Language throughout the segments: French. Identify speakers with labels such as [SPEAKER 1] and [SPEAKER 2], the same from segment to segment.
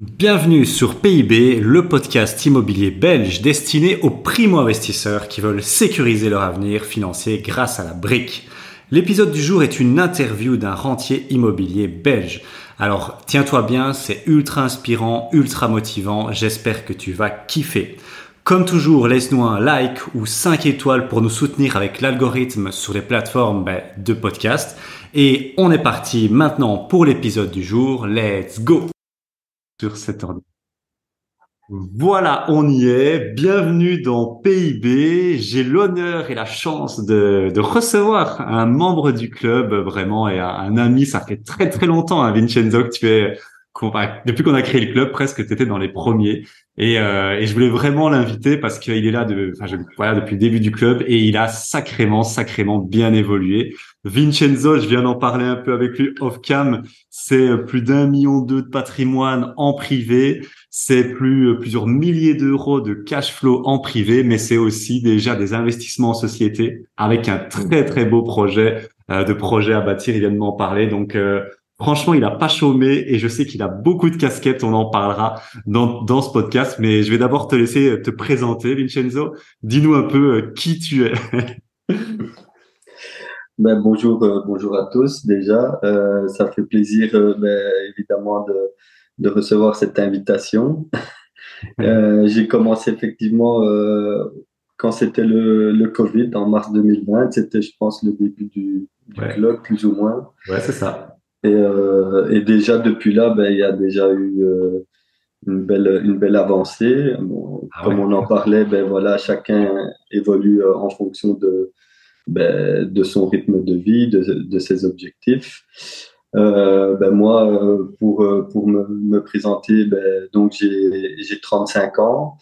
[SPEAKER 1] Bienvenue sur PIB, le podcast immobilier belge destiné aux primo-investisseurs qui veulent sécuriser leur avenir financier grâce à la brique. L'épisode du jour est une interview d'un rentier immobilier belge. Alors tiens-toi bien, c'est ultra inspirant, ultra motivant, j'espère que tu vas kiffer. Comme toujours, laisse-nous un like ou 5 étoiles pour nous soutenir avec l'algorithme sur les plateformes ben, de podcast. Et on est parti maintenant pour l'épisode du jour. Let's go sur. Voilà, on y est. Bienvenue dans PIB. J'ai l'honneur et la chance de, recevoir un membre du club, vraiment, et un, ami. Ça fait très très longtemps, hein, Vincenzo, que tu es depuis qu'on a créé le club, presque, tu étais dans les premiers. Et, euh, et je voulais vraiment l'inviter parce qu'il est là de, je, voilà, depuis le début du club et il a sacrément, sacrément bien évolué. Vincenzo, je viens d'en parler un peu avec lui off cam. C'est plus d'un million d'euros de patrimoine en privé. C'est plus plusieurs milliers d'euros de cash flow en privé, mais c'est aussi déjà des investissements en société avec un très très beau projet euh, de projet à bâtir. Il vient de m'en parler, donc. Euh, Franchement, il a pas chômé et je sais qu'il a beaucoup de casquettes. On en parlera dans, dans ce podcast, mais je vais d'abord te laisser te présenter, Vincenzo. Dis-nous un peu euh, qui tu es.
[SPEAKER 2] ben, bonjour, euh, bonjour à tous déjà. Euh, ça fait plaisir, ben, évidemment, de, de, recevoir cette invitation. J'ai commencé effectivement quand c'était le, le, Covid en mars 2020. C'était, je pense, le début du, du club, plus ou moins.
[SPEAKER 1] Ouais, c'est ça.
[SPEAKER 2] Et, euh, et, déjà depuis là, ben, il y a déjà eu euh, une belle une belle avancée. Ah comme on en parlait, ben voilà, chacun évolue euh, en fonction de ben, de son rythme de vie, de, de ses objectifs. Euh, ben moi, pour pour me, me présenter, ben, donc j'ai j'ai 35 ans.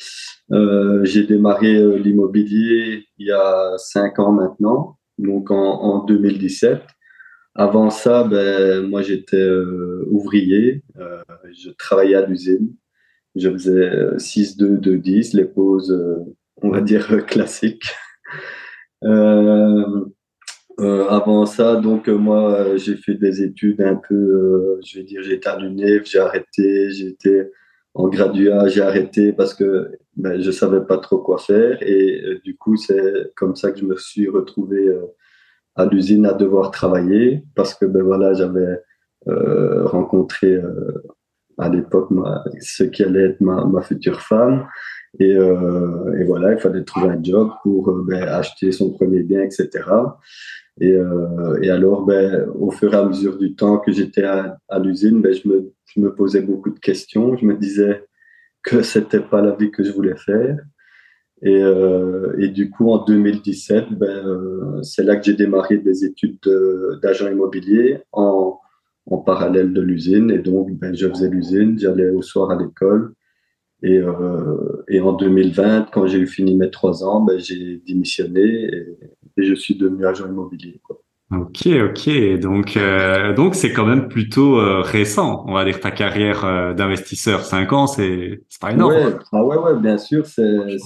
[SPEAKER 2] Euh, j'ai démarré l'immobilier il y a 5 ans maintenant, donc en, en 2017. Avant ça, ben, moi j'étais euh, ouvrier, euh, je travaillais à l'usine, je faisais 6, 2, 2, 10, les pauses, euh, on va dire, classiques. avant ça, donc moi j'ai fait des études un peu, je vais dire, j'étais à l'UNEF, j'ai arrêté, j'étais en graduat, j'ai arrêté parce que ben, je savais pas trop quoi faire et du coup c'est comme ça que je me suis retrouvé à l'usine à devoir travailler parce que ben voilà j'avais euh, rencontré euh, à l'époque ce qui allait être ma, ma future femme. Et, euh, et, voilà il fallait trouver un job pour ben, acheter son premier bien etc et, et alors ben, au fur et à mesure du temps que j'étais à, à l'usine ben, je, me, je me posais beaucoup de questions. Je me disais que c'était pas la vie que je voulais faire et, euh, et, du coup, en 2017, ben, euh, c'est là que j'ai démarré des études d'agent immobilier en, en, parallèle de l'usine. Et donc, ben, je faisais l'usine, j'allais au soir à l'école. Et, euh, et, en 2020, quand j'ai eu fini mes trois ans, ben, j'ai démissionné et, et, je suis devenu agent immobilier. Quoi.
[SPEAKER 1] Ok, ok. Donc, euh, donc c'est quand même plutôt euh, récent, on va dire ta carrière euh, d'investisseur. Cinq ans, c'est pas énorme.
[SPEAKER 2] Ouais, ah ouais, ouais, bien sûr. C'est, euh,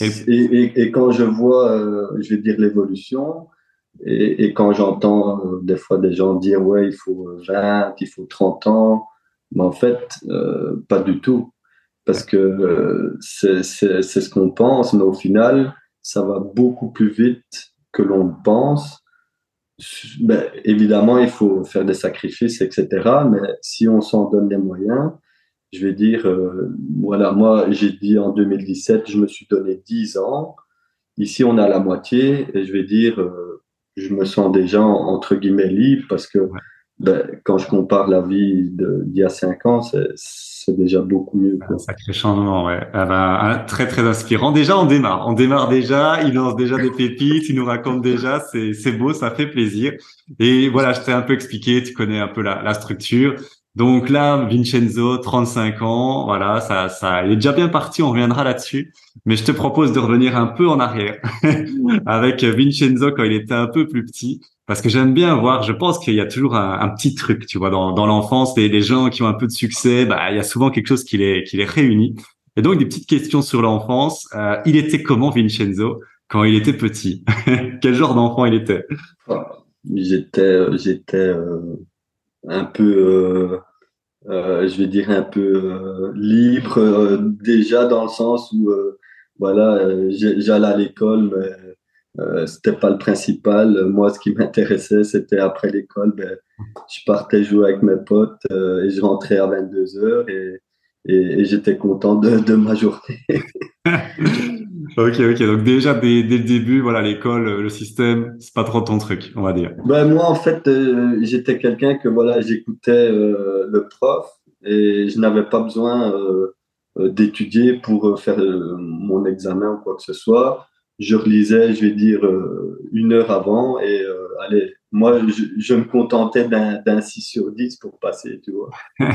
[SPEAKER 2] et, et, et, quand je vois, je vais dire l'évolution, et, et, quand j'entends des fois des gens dire ouais, il faut 20, il faut 30 ans, mais en fait, pas du tout, parce que c'est ce qu'on pense, mais au final, ça va beaucoup plus vite que l'on pense ben, évidemment, il faut faire des sacrifices, etc. Mais si on s'en donne les moyens, je vais dire, euh, voilà, moi, j'ai dit en 2017, je me suis donné 10 ans. Ici, on a la moitié et je vais dire, euh, je me sens déjà entre guillemets libre parce que ben, quand je compare la vie d'il y a 5 ans, c'est déjà beaucoup mieux.
[SPEAKER 1] Un sacré changement, ouais. Ah bah, très très inspirant. Déjà, on démarre. On démarre déjà. Il lance déjà des pépites. Il nous raconte déjà. C'est beau, ça fait plaisir. Et voilà, je t'ai un peu expliqué. Tu connais un peu la, la structure. Donc là, Vincenzo, 35 ans, voilà, ça, ça, il est déjà bien parti. On reviendra là-dessus. Mais je te propose de revenir un peu en arrière avec Vincenzo quand il était un peu plus petit parce que j'aime bien voir, je pense qu'il y a toujours un, petit truc, tu vois, dans, l'enfance, les, gens qui ont un peu de succès, bah, il y a souvent quelque chose qui les, réunit. Et donc, des petites questions sur l'enfance. Euh, il était comment, Vincenzo, quand il était petit? Quel genre d'enfant il était?
[SPEAKER 2] J'étais, j'étais euh, un peu, euh, je vais dire, un peu libre, déjà dans le sens où, voilà, j'allais à l'école, mais euh, c'était pas le principal. Moi, ce qui m'intéressait, c'était après l'école, ben, je partais jouer avec mes potes et je rentrais à 22 heures et, et, j'étais content de, de ma journée.
[SPEAKER 1] ok, ok. Donc déjà dès, dès le début, voilà, l'école, le système, c'est pas trop ton truc, on va dire.
[SPEAKER 2] Ben moi, en fait, euh, j'étais quelqu'un que voilà, j'écoutais euh, le prof et je n'avais pas besoin euh, d'étudier pour faire mon examen ou quoi que ce soit. Je relisais, je vais dire, une heure avant et allez, moi, je, me contentais d'un 6 sur 10 pour passer, tu vois.
[SPEAKER 1] ouais,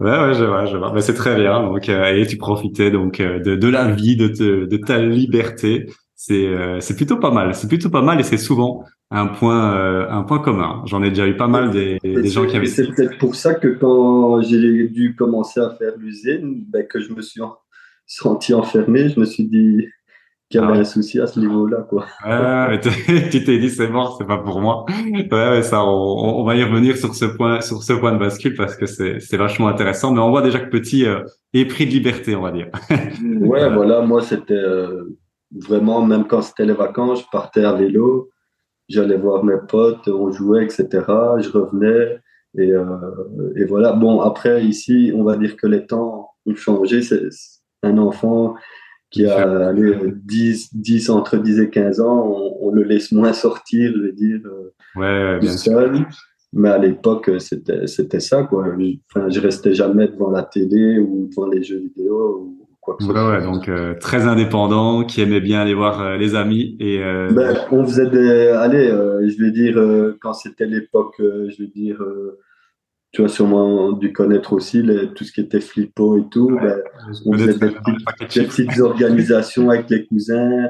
[SPEAKER 1] ouais, je vois, je vois. Mais c'est très bien. Donc, euh, et tu profitais donc euh, de, de la vie, de, te, de ta liberté. C'est euh, c'est plutôt pas mal. C'est plutôt pas mal et c'est souvent un point un point commun. J'en ai déjà eu pas mal des, des gens qui avaient.
[SPEAKER 2] C'est peut-être pour ça que quand j'ai dû commencer à faire l'usine, ben, que je me suis senti enfermé, je me suis dit qu'il y avait ah un souci à ce niveau-là, quoi.
[SPEAKER 1] Ouais, tu t'es dit c'est mort, c'est pas pour moi. Ouais, ça, on, on, va y revenir sur ce point, sur ce point de bascule parce que c'est, c'est vachement intéressant. Mais on voit déjà que petit euh, est pris de liberté, on va dire.
[SPEAKER 2] ouais, voilà, moi c'était euh, vraiment même quand c'était les vacances, je partais à vélo, j'allais voir mes potes, on jouait, etc. Je revenais et, euh, et voilà. Bon, après ici, on va dire que les temps ont changé. C'est un enfant qui a allez, 10, 10, entre 10 et 15 ans, on, le laisse moins sortir, je veux dire, euh,
[SPEAKER 1] ouais,
[SPEAKER 2] tout seul. Mais à l'époque, c'était, c'était ça, quoi. Enfin, je restais jamais devant la télé ou devant les jeux vidéo ou quoi que ce
[SPEAKER 1] soit. Ouais, donc euh, très indépendant, qui aimait bien aller voir euh, les amis et.
[SPEAKER 2] Ben, on faisait des, allez, je vais dire quand c'était l'époque, je vais dire tu as sûrement dû connaître aussi tout ce qui était flippo et tout. Ben, on faisait des petites, organisations avec les cousins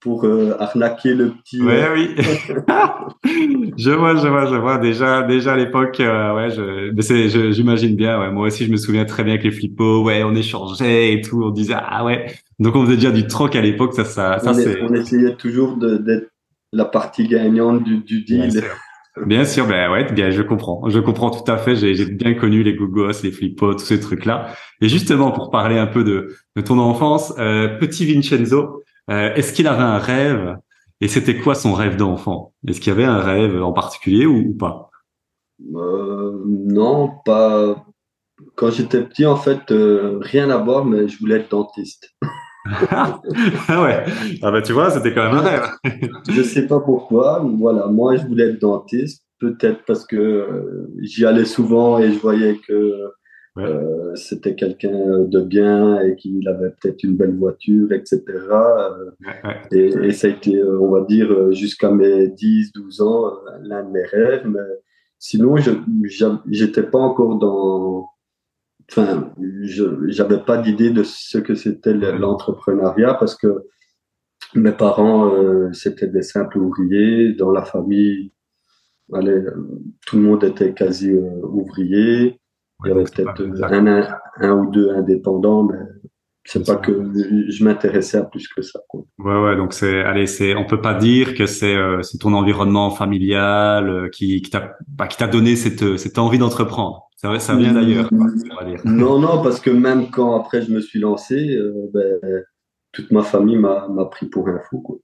[SPEAKER 2] pour euh, arnaquer le petit.
[SPEAKER 1] Oui, euh, oui. je vois, je vois, je vois. Déjà, déjà à l'époque, euh, ouais, je, j'imagine bien. Ouais. Moi aussi, je me souviens très bien que les flippos, ouais, on échangeait et tout. On disait, ah ouais. Donc, on faisait déjà du troc à l'époque. Ça, ça, ça
[SPEAKER 2] on, on essayait toujours d'être la partie gagnante du, du deal.
[SPEAKER 1] Bien sûr, ben ouais, bien, je comprends. Je comprends tout à fait. J'ai bien connu les googos, les flippos, tous ces trucs-là. Et justement, pour parler un peu de, de ton enfance, euh, petit Vincenzo, euh, est-ce qu'il avait un rêve? Et c'était quoi son rêve d'enfant? Est-ce qu'il y avait un rêve en particulier ou, pas?
[SPEAKER 2] Euh, Non, pas. Quand j'étais petit, en fait, euh, rien à voir, mais je voulais être dentiste.
[SPEAKER 1] ah ouais, ah bah tu vois, c'était quand même un rêve.
[SPEAKER 2] je sais pas pourquoi. Voilà, moi je voulais être dentiste, peut-être parce que euh, j'y allais souvent et je voyais que euh, c'était quelqu'un de bien et qu'il avait peut-être une belle voiture, etc. et, et, ça a été, euh, on va dire, jusqu'à mes 10, 12 ans, l'un de mes rêves. Mais sinon, je n'étais pas encore dans enfin, je n'avais pas d'idée de ce que c'était l'entrepreneuriat parce que mes parents, euh, c'était des simples ouvriers. Dans la famille, allez, tout le monde était quasi euh, ouvrier. Il y avait peut-être un, un, ou deux indépendants, mais c'est pas que je m'intéressais à plus que ça. Quoi.
[SPEAKER 1] Ouais, ouais. Donc c'est, allez, c'est, on peut pas dire que c'est, euh, c'est ton environnement familial qui, qui t'a, bah, qui t'a donné cette, cette envie d'entreprendre. Ça, ça vient d'ailleurs.
[SPEAKER 2] Non, non, parce que même quand après je me suis lancé, euh, ben, toute ma famille m'a pris pour un fou. Quoi.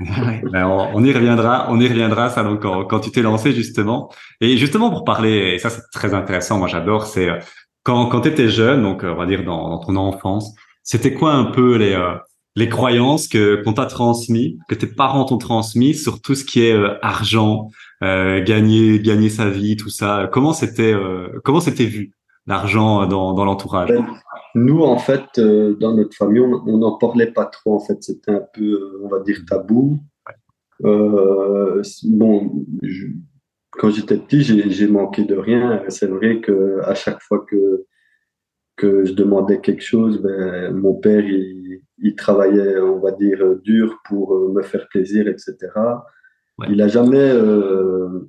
[SPEAKER 1] ben on, y reviendra, on y reviendra ça donc quand, quand tu t'es lancé justement. Et justement pour parler, et ça c'est très intéressant, moi j'adore, c'est euh, quand quand tu étais jeune, donc on va dire dans, dans ton enfance, c'était quoi un peu les euh, les croyances que qu'on t'a transmis, que tes parents t'ont transmis sur tout ce qui est argent, euh, gagner gagner sa vie, tout ça. Comment c'était euh, comment c'était vu l'argent dans, dans l'entourage? Ben,
[SPEAKER 2] Nous, en fait, euh, dans notre famille, on n'en parlait pas trop. En fait, c'était un peu, on va dire, tabou. bon, quand j'étais petit, j'ai manqué de rien. C'est vrai que à chaque fois que que je demandais quelque chose, ben, mon père, il, travaillait, on va dire, dur pour me faire plaisir, etc. Il a jamais, euh,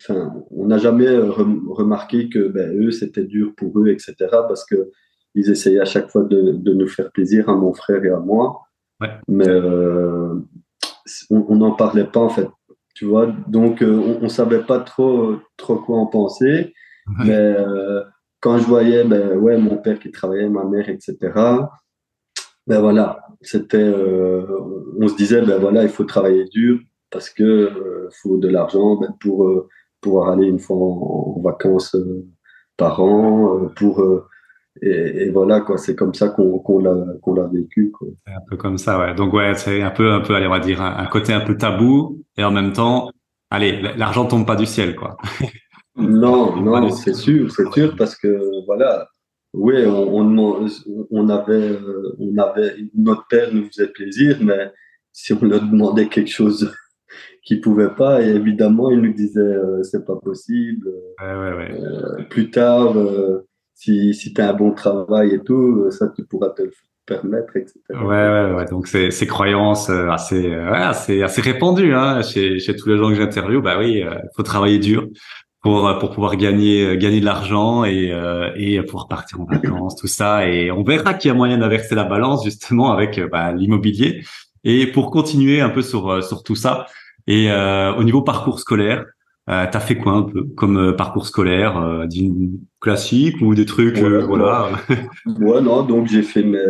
[SPEAKER 2] enfin, on n'a jamais remarqué que ben, eux c'était dur pour eux, etc. Parce que ils essayaient à chaque fois de, de nous faire plaisir à mon frère et à moi, mais euh, on n'en parlait pas en fait, tu vois. Donc euh, on, ne savait pas trop trop quoi en penser. Mais quand je voyais, ben, ouais, mon père qui travaillait, ma mère, etc., ben voilà, c'était, on se disait, ben voilà, il faut travailler dur parce que faut de l'argent ben, pour pouvoir aller une fois en, vacances par an, pour et, voilà quoi. C'est comme ça qu'on qu'on l'a qu'on l'a vécu quoi.
[SPEAKER 1] un peu comme ça ouais. Donc ouais c'est un peu un peu allez on va dire un, côté un peu tabou et en même temps allez l'argent tombe pas du ciel quoi.
[SPEAKER 2] Non non c'est sûr c'est sûr parce que voilà oui on, on, on avait on avait notre père nous faisait plaisir mais si on leur demandait quelque chose qui pouvait pas et évidemment il nous disait euh, c'est pas possible
[SPEAKER 1] ouais, ouais, ouais.
[SPEAKER 2] Euh, plus tard euh, si, si tu as un bon travail et tout, ça, tu pourras te le permettre, etc.
[SPEAKER 1] Ouais, ouais, ouais. Donc, c'est ces croyances euh, assez, euh, ouais, assez, assez répandues hein, chez, chez tous les gens que j'interviewe. Bah oui, il euh, faut travailler dur pour pour pouvoir gagner gagner de l'argent et et pouvoir partir en vacances, tout ça. Et on verra qu'il y a moyen d'inverser la balance justement avec bah, l'immobilier. Et pour continuer un peu sur sur tout ça. Et au niveau parcours scolaire, euh, T'as fait quoi un peu comme euh, parcours scolaire, euh, classique ou des trucs, euh, voilà.
[SPEAKER 2] ouais, non, donc j'ai fait mes,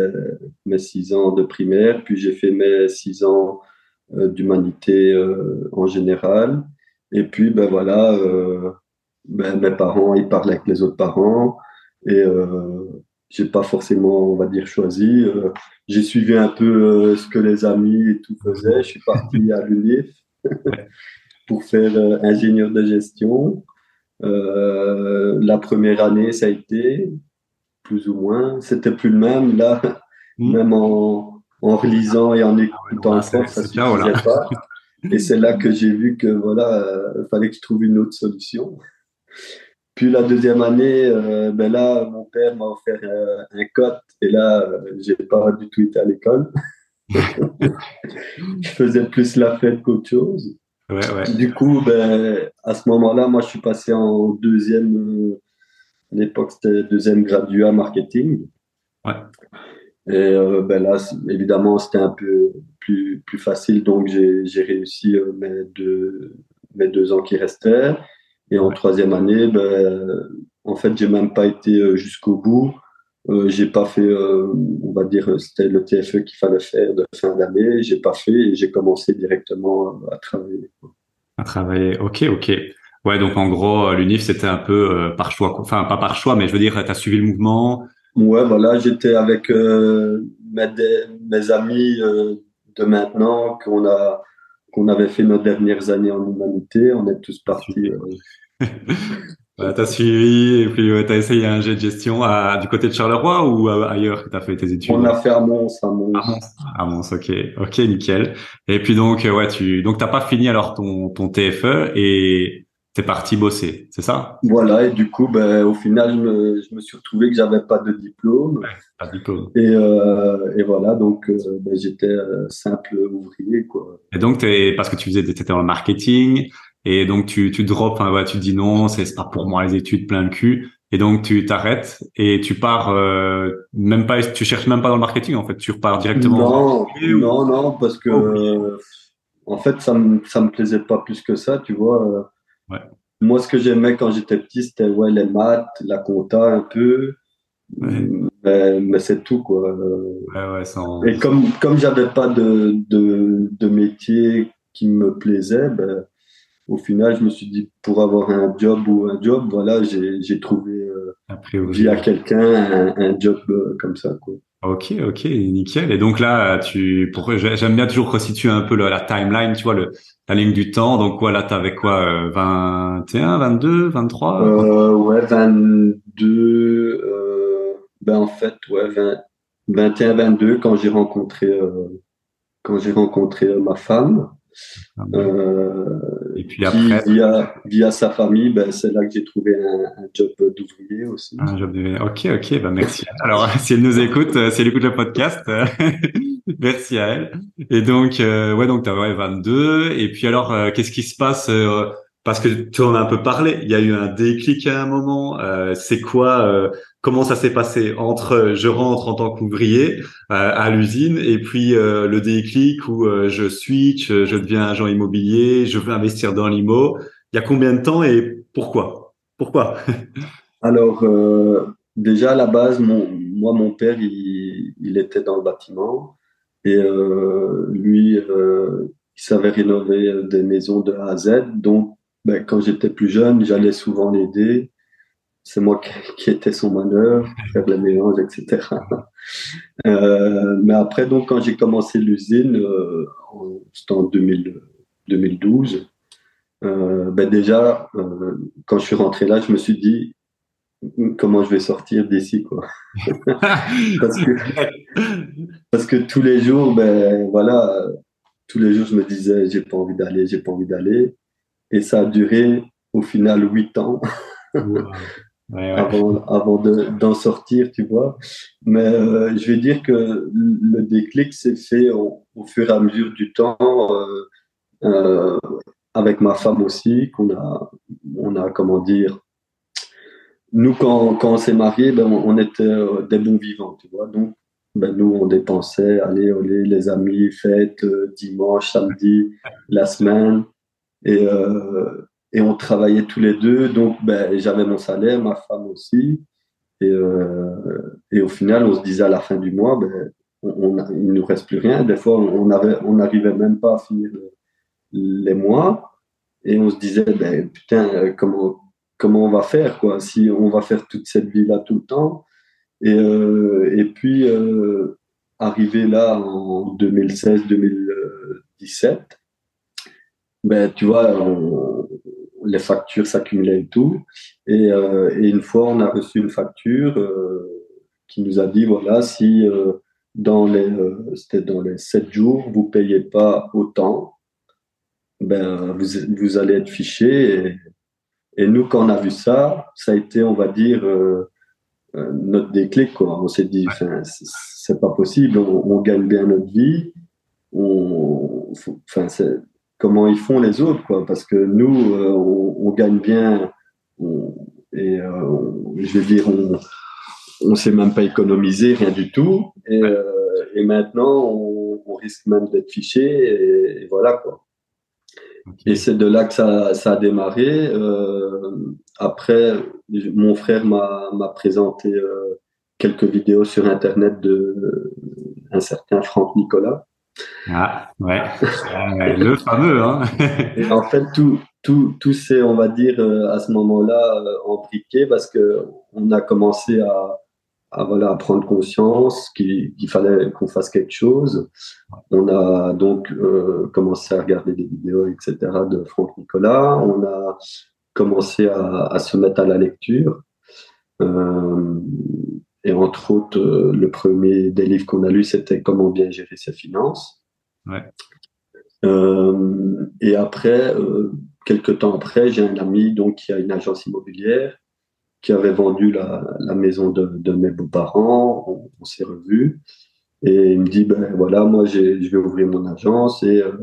[SPEAKER 2] mes six ans de primaire, puis j'ai fait mes six ans euh, d'humanité en général, et puis ben voilà, ben, mes parents ils parlaient avec les autres parents et j'ai pas forcément, on va dire, choisi. j'ai suivi un peu ce que les amis et tout faisaient. Je suis parti à l'UNIF pour faire euh, ingénieur de gestion. Euh, la première année, ça a été plus ou moins. C'était plus le même. Là, hmm. même en, en relisant et en écoutant ça ne suffisait pas. Et c'est là que j'ai vu que voilà, euh, fallait que je trouve une autre solution. Puis la deuxième année, euh, ben là, mon père m'a offert un cote et là, j'ai pas du tout été à l'école. Je faisais plus la fête qu'autre chose. Du coup, ben, à ce moment-là, moi, je suis passé en deuxième. Euh, à l'époque, c'était deuxième graduat marketing.
[SPEAKER 1] Ouais.
[SPEAKER 2] Et euh, ben là, évidemment, c'était un peu plus, plus facile. Donc, j'ai réussi euh, mes, deux, mes deux ans qui restaient. Et en troisième année, ben, en fait, j'ai même pas été jusqu'au bout. Euh, j'ai pas fait, euh, on va dire, c'était le TFE qu'il fallait faire de fin d'année. J'ai pas fait et j'ai commencé directement à travailler.
[SPEAKER 1] À travailler, ok, ok. Ouais, donc en gros, l'UNIF, c'était un peu euh, par choix, enfin pas par choix, mais je veux dire, tu as suivi le mouvement.
[SPEAKER 2] Ouais, voilà, j'étais avec mes, mes, amis de maintenant qu'on a qu'on avait fait nos dernières années en humanité. On est tous partis.
[SPEAKER 1] Tu t'as suivi et puis tu t'as essayé un jet de gestion à, du côté de Charleroi ou ailleurs que t'as fait tes études?
[SPEAKER 2] On a fait à Mons, à Mons.
[SPEAKER 1] À Mons, ok, ok, nickel. Et puis donc euh, ouais, tu donc t'as pas fini alors ton ton TFE et t'es parti bosser, c'est ça?
[SPEAKER 2] Voilà et du coup ben au final je me, je me suis retrouvé que j'avais pas de diplôme.
[SPEAKER 1] Ouais, pas de diplôme.
[SPEAKER 2] Et euh, et voilà donc euh, ben, j'étais euh, simple ouvrier quoi.
[SPEAKER 1] Et donc t'es parce que tu faisais t'étais dans le marketing et donc tu tu drops, hein, ouais, tu te dis non, c'est pas pour moi les études plein de cul. Et donc tu t'arrêtes et tu pars euh, même pas, tu cherches même pas dans le marketing en fait, tu repars directement.
[SPEAKER 2] Non, non, non, parce que euh, en fait ça me ça me plaisait pas plus que ça, tu vois. Euh.
[SPEAKER 1] Ouais.
[SPEAKER 2] Moi, ce que j'aimais quand j'étais petit, c'était ouais les maths, la compta un peu. Mais, mais c'est tout quoi.
[SPEAKER 1] Ouais, ouais, sans...
[SPEAKER 2] Et comme comme j'avais pas de, de de métier qui me plaisait, ben au final, je me suis dit, pour avoir un job ou un job, voilà, j'ai trouvé euh, via quelqu'un un, un, job euh, comme ça. Quoi.
[SPEAKER 1] Ok, ok, nickel. Et donc là, tu, pour, j'aime bien toujours resituer un peu la, timeline, tu vois, le, la ligne du temps. Donc voilà, t'avais quoi, 21, 22, 23
[SPEAKER 2] euh, Ouais, 22. Euh, ben en fait, ouais, 20, 21, 22 quand j'ai rencontré euh, quand j'ai rencontré ma femme.
[SPEAKER 1] Euh, et puis
[SPEAKER 2] après, via, via sa famille, ben, c'est là que j'ai trouvé un, un job d'ouvrier aussi.
[SPEAKER 1] Un job d'ouvrier. Ok, ok, ben merci. Alors, si elle nous écoute, euh, si elle écoute le podcast, euh, merci à elle. Et donc, euh, ouais, donc tu as ouais, 22. Et puis alors, qu'est-ce qui se passe Parce que tu en as un peu parlé. Il y a eu un déclic à un moment. c'est quoi comment ça s'est passé entre je rentre en tant qu'ouvrier euh, à l'usine et puis euh, le déclic où euh, je switch, je deviens agent immobilier, je veux investir dans l'IMO. Il y a combien de temps et pourquoi? Pourquoi?
[SPEAKER 2] Alors, déjà à la base, mon, moi, mon père, il, il, était dans le bâtiment et lui, il savait rénover des maisons de A à Z. Donc, ben, quand j'étais plus jeune, j'allais souvent l'aider. C'est moi qui, étais son manœuvre, faire les mélanges, etc. Euh, mais après, donc, quand j'ai commencé l'usine, euh, c'était en 2000, 2012, euh, ben déjà, quand je suis rentré là, je me suis dit comment je vais sortir d'ici, quoi. parce, que, parce que tous les jours, ben voilà, tous les jours, je me disais, j'ai pas envie d'aller, j'ai pas envie d'aller. Et ça a duré au final huit ans avant, avant d'en sortir, tu vois. Mais euh, je vais dire que le déclic s'est fait au, fur et à mesure du temps, euh, euh, avec ma femme aussi, qu'on a, on a, comment dire, nous, quand, quand on s'est mariés, ben, on, était des bons vivants, tu vois. Donc, ben, nous, on dépensait, allez, allez, les amis, fêtes, dimanche, samedi, la semaine. Et, et on travaillait tous les deux. Donc, ben, j'avais mon salaire, ma femme aussi. Et, euh, et au final, on se disait à la fin du mois, ben, on, il ne nous reste plus rien. Des fois, on n'arrivait on même pas à finir les mois. Et on se disait, ben, putain, comment, comment on va faire quoi, si on va faire toute cette vie-là tout le temps Et, euh, et puis, euh, arrivé là en 2016-2017, ben, tu vois, les factures s'accumulaient et tout. Et, euh, et, une fois, on a reçu une facture euh, qui nous a dit, voilà, si euh, dans les, c'était dans les sept jours, vous payez pas autant, ben, vous, vous allez être fiché. Et, et, nous, quand on a vu ça, ça a été, on va dire, notre déclic. Quoi. On s'est dit, c'est pas possible, on, on, gagne bien notre vie. On, enfin, c'est comment ils font les autres, quoi. Parce que nous, euh, on, gagne bien, et euh, je veux dire, on, on sait même pas économiser, rien du tout. Et, euh, et maintenant, on, risque même d'être fiché, et, voilà, quoi. Et c'est de là que ça, ça a démarré. après, mon frère m'a présenté quelques vidéos sur Internet de un certain Franck Nicolas.
[SPEAKER 1] Ah, ouais, le fameux. Hein.
[SPEAKER 2] en fait, tout, tout, tout s'est, on va dire, euh, à ce moment-là, euh, embriqué parce que on a commencé à, voilà, à prendre conscience qu'il fallait qu'on fasse quelque chose. On a donc euh, commencé à regarder des vidéos, etc., de Franck Nicolas. On a commencé à, se mettre à la lecture. Euh, et entre autres, euh, le premier des livres qu'on a lu, c'était Comment bien gérer ses finances. Ouais. Euh, et après, euh, quelques temps après, j'ai un ami donc qui a une agence immobilière qui avait vendu la, la maison de, de mes beaux-parents. On, on s'est revus et il me dit ben voilà, moi je vais ouvrir mon agence et euh,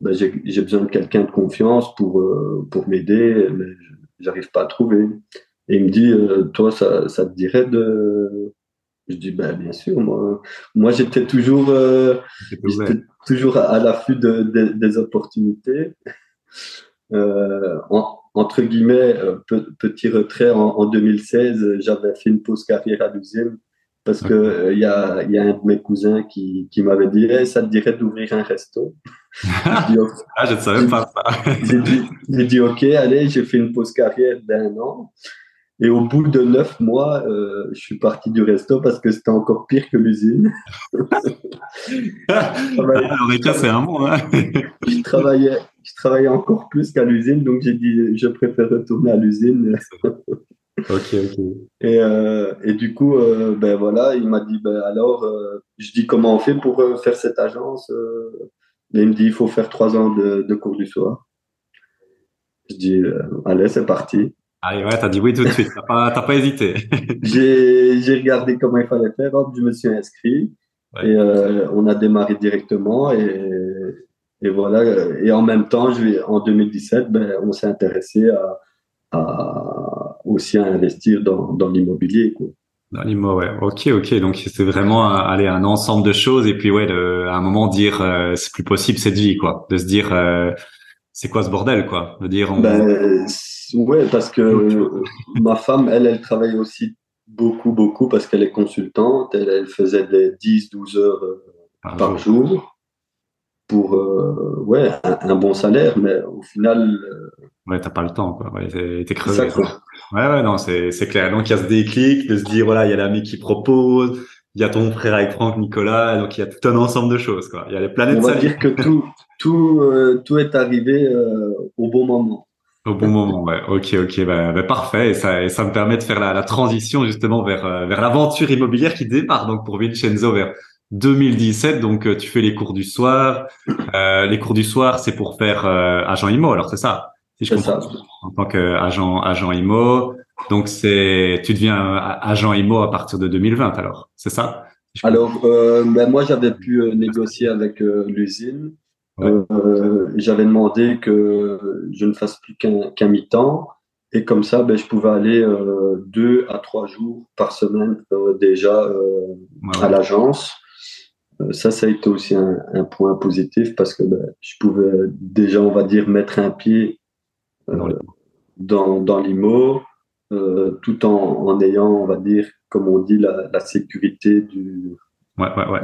[SPEAKER 2] ben, j'ai besoin de quelqu'un de confiance pour euh, pour m'aider, mais j'arrive pas à trouver. Et il me dit, euh, toi, ça, ça, te dirait de... Je dis, ben, bien sûr, moi, moi j'étais toujours, euh, toujours à, l'affût de, des opportunités. Euh, entre guillemets, petit retrait, en, en 2016, j'avais fait une pause carrière à l'usine parce que il y, a, y, a, un de mes cousins qui, qui m'avait dit ça te dirait d'ouvrir un resto.
[SPEAKER 1] Ah je ne savais pas ça.
[SPEAKER 2] J'ai dit, dit, ok allez j'ai fait une pause carrière d'un an et au bout de neuf mois, euh, je suis parti du resto parce que c'était encore pire que l'usine.
[SPEAKER 1] ah, c'est un mot. Hein
[SPEAKER 2] je, travaillais, je travaillais encore plus qu'à l'usine, donc j'ai dit je préfère retourner à l'usine.
[SPEAKER 1] ok, ok.
[SPEAKER 2] Et, euh, et du coup, euh, ben voilà, il m'a dit ben alors, je dis comment on fait pour faire cette agence Et il me dit il faut faire trois ans de, de cours du soir. Je dis allez, c'est parti.
[SPEAKER 1] Ah ouais, t'as dit oui tout de suite, t'as pas, pas hésité.
[SPEAKER 2] j'ai regardé comment il fallait faire, hop, je me suis inscrit et euh, on a démarré directement et, et, voilà. Et en même temps, je en 2017, ben, on s'est intéressé à, à, aussi à investir dans, dans l'immobilier.
[SPEAKER 1] Dans l'immobilier, ouais. Ok, ok. Donc c'est vraiment aller un ensemble de choses et puis ouais, à un moment dire euh, c'est plus possible cette vie, quoi. De se dire euh, c'est quoi ce bordel, quoi. De dire on...
[SPEAKER 2] Ben, ouais, parce que ma femme, elle, elle travaille aussi beaucoup, beaucoup parce qu'elle est consultante. Elle, faisait des 10, 12 heures par, jour pour ouais, un, bon salaire, mais au final.
[SPEAKER 1] ouais, t'as pas le temps, quoi. Ouais, t'es crevé. Ouais, ouais, non, c'est clair. Donc, il y a ce déclic de se dire, voilà, il y a l'ami qui propose, il y a ton frère avec Franck, Nicolas, donc il y a tout un ensemble de choses, quoi. Il y a les planètes.
[SPEAKER 2] On va dire que tout, tout, euh, tout est arrivé euh, au bon moment.
[SPEAKER 1] Au bon moment, ouais. Ok, ok, bah, bah, parfait. Et ça, et ça me permet de faire la, la transition justement vers euh, vers l'aventure immobilière qui démarre donc pour Vincenzo vers 2017. Donc tu fais les cours du soir. les cours du soir, c'est pour faire agent immo. Alors c'est ça?
[SPEAKER 2] Si je comprends.
[SPEAKER 1] Ça. En tant qu'agent agent immo. Donc c'est, tu deviens agent IMO à partir de 2020 alors, c'est ça?
[SPEAKER 2] Alors euh, ben moi j'avais pu euh, négocier avec euh, j'avais demandé que je ne fasse plus qu'un mi-temps et comme ça ben, je pouvais aller deux à trois jours par semaine déjà à l'agence. ça, ça a été aussi un, un point positif parce que ben, je pouvais déjà, on va dire, mettre un pied dans, dans l'IMO, euh, tout en, en, ayant, on va dire, comme on dit, la, la sécurité du.
[SPEAKER 1] Ouais, ouais, ouais.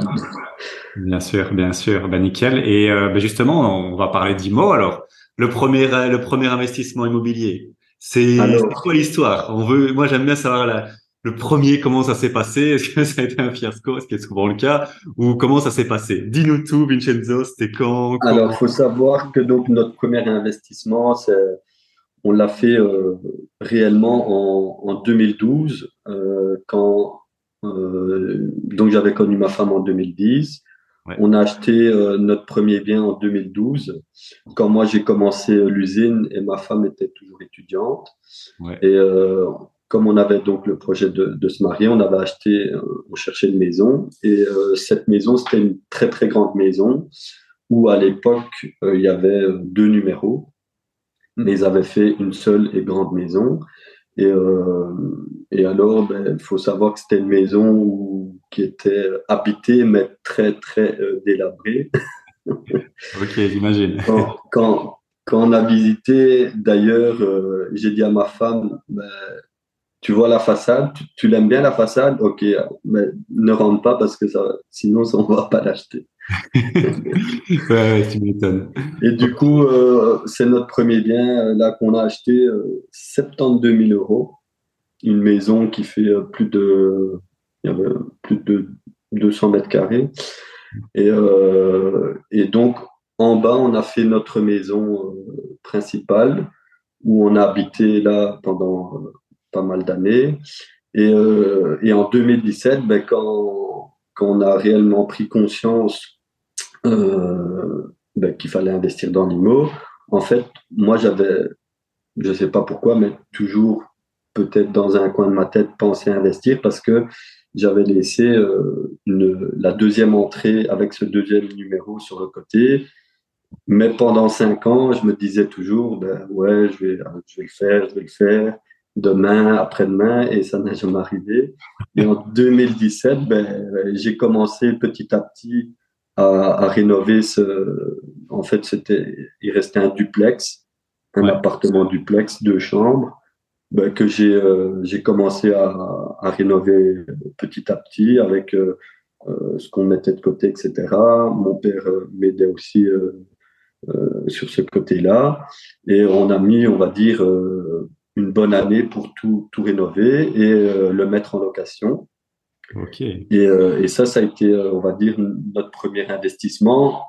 [SPEAKER 1] bien sûr, bien sûr. Ben, nickel. Et euh, ben justement, on va parler d'IMO. Alors, le premier, le premier investissement immobilier, c'est quoi l'histoire? On veut, moi, j'aime bien savoir la, le premier, comment ça s'est passé Est-ce que ça a été un fiasco, ce qui est souvent le cas, ou comment ça s'est passé? Dis-nous tout, Vincenzo. C'était quand,
[SPEAKER 2] quand Alors, il faut savoir que donc notre premier investissement, c'est on l'a fait euh, réellement en, 2012, euh, quand donc j'avais connu ma femme en 2010. On a acheté notre premier bien en 2012, quand moi j'ai commencé l'usine et ma femme était toujours étudiante. Et comme on avait donc le projet de, se marier, on avait acheté, on cherchait une maison. Et cette maison, c'était une très très grande maison où à l'époque, il y avait deux numéros mais ils avaient fait une seule et grande maison. Et, euh, et alors, il ben, faut savoir que c'était une maison qui était habitée, mais très, très euh, délabrée.
[SPEAKER 1] ok, j'imagine.
[SPEAKER 2] Quand, quand, quand, on a visité, d'ailleurs, euh, j'ai dit à ma femme, ben, tu vois la façade, tu, l'aimes bien la façade, ok, mais ne rentre pas parce que ça, sinon on ne va pas l'acheter.
[SPEAKER 1] ouais.
[SPEAKER 2] Et du coup, euh, c'est notre premier bien euh, là qu'on a acheté euh, 72 000 euros, une maison qui fait euh, plus de, plus de 200 mètres carrés. Et, et donc en bas, on a fait notre maison principale où on a habité là pendant pas mal d'années. Et, euh, et, en 2017, ben, quand, quand, on a réellement pris conscience euh, ben, qu'il fallait investir dans l'IMO, en fait, moi, j'avais, je ne sais pas pourquoi, mais toujours peut-être dans un coin de ma tête pensé à investir parce que j'avais laissé euh, la deuxième entrée avec ce deuxième numéro sur le côté. Mais pendant cinq ans, je me disais toujours, ben ouais, je vais le faire, je vais le faire demain, après-demain, et ça n'a jamais arrivé. Et en 2017, ben, j'ai commencé petit à petit à, à, rénover ce. En fait, c'était, il restait un duplex, un appartement duplex, deux chambres, ben, que j'ai, euh, j'ai commencé à, à, rénover petit à petit avec euh, euh ce qu'on mettait de côté, etc. Mon père euh, m'aidait aussi. Euh, sur ce côté-là. Et on a mis, on va dire, une bonne année pour tout, tout rénover et euh, le mettre en location.
[SPEAKER 1] Ok.
[SPEAKER 2] Et, euh, et, ça, ça a été, euh, on va dire, notre premier investissement,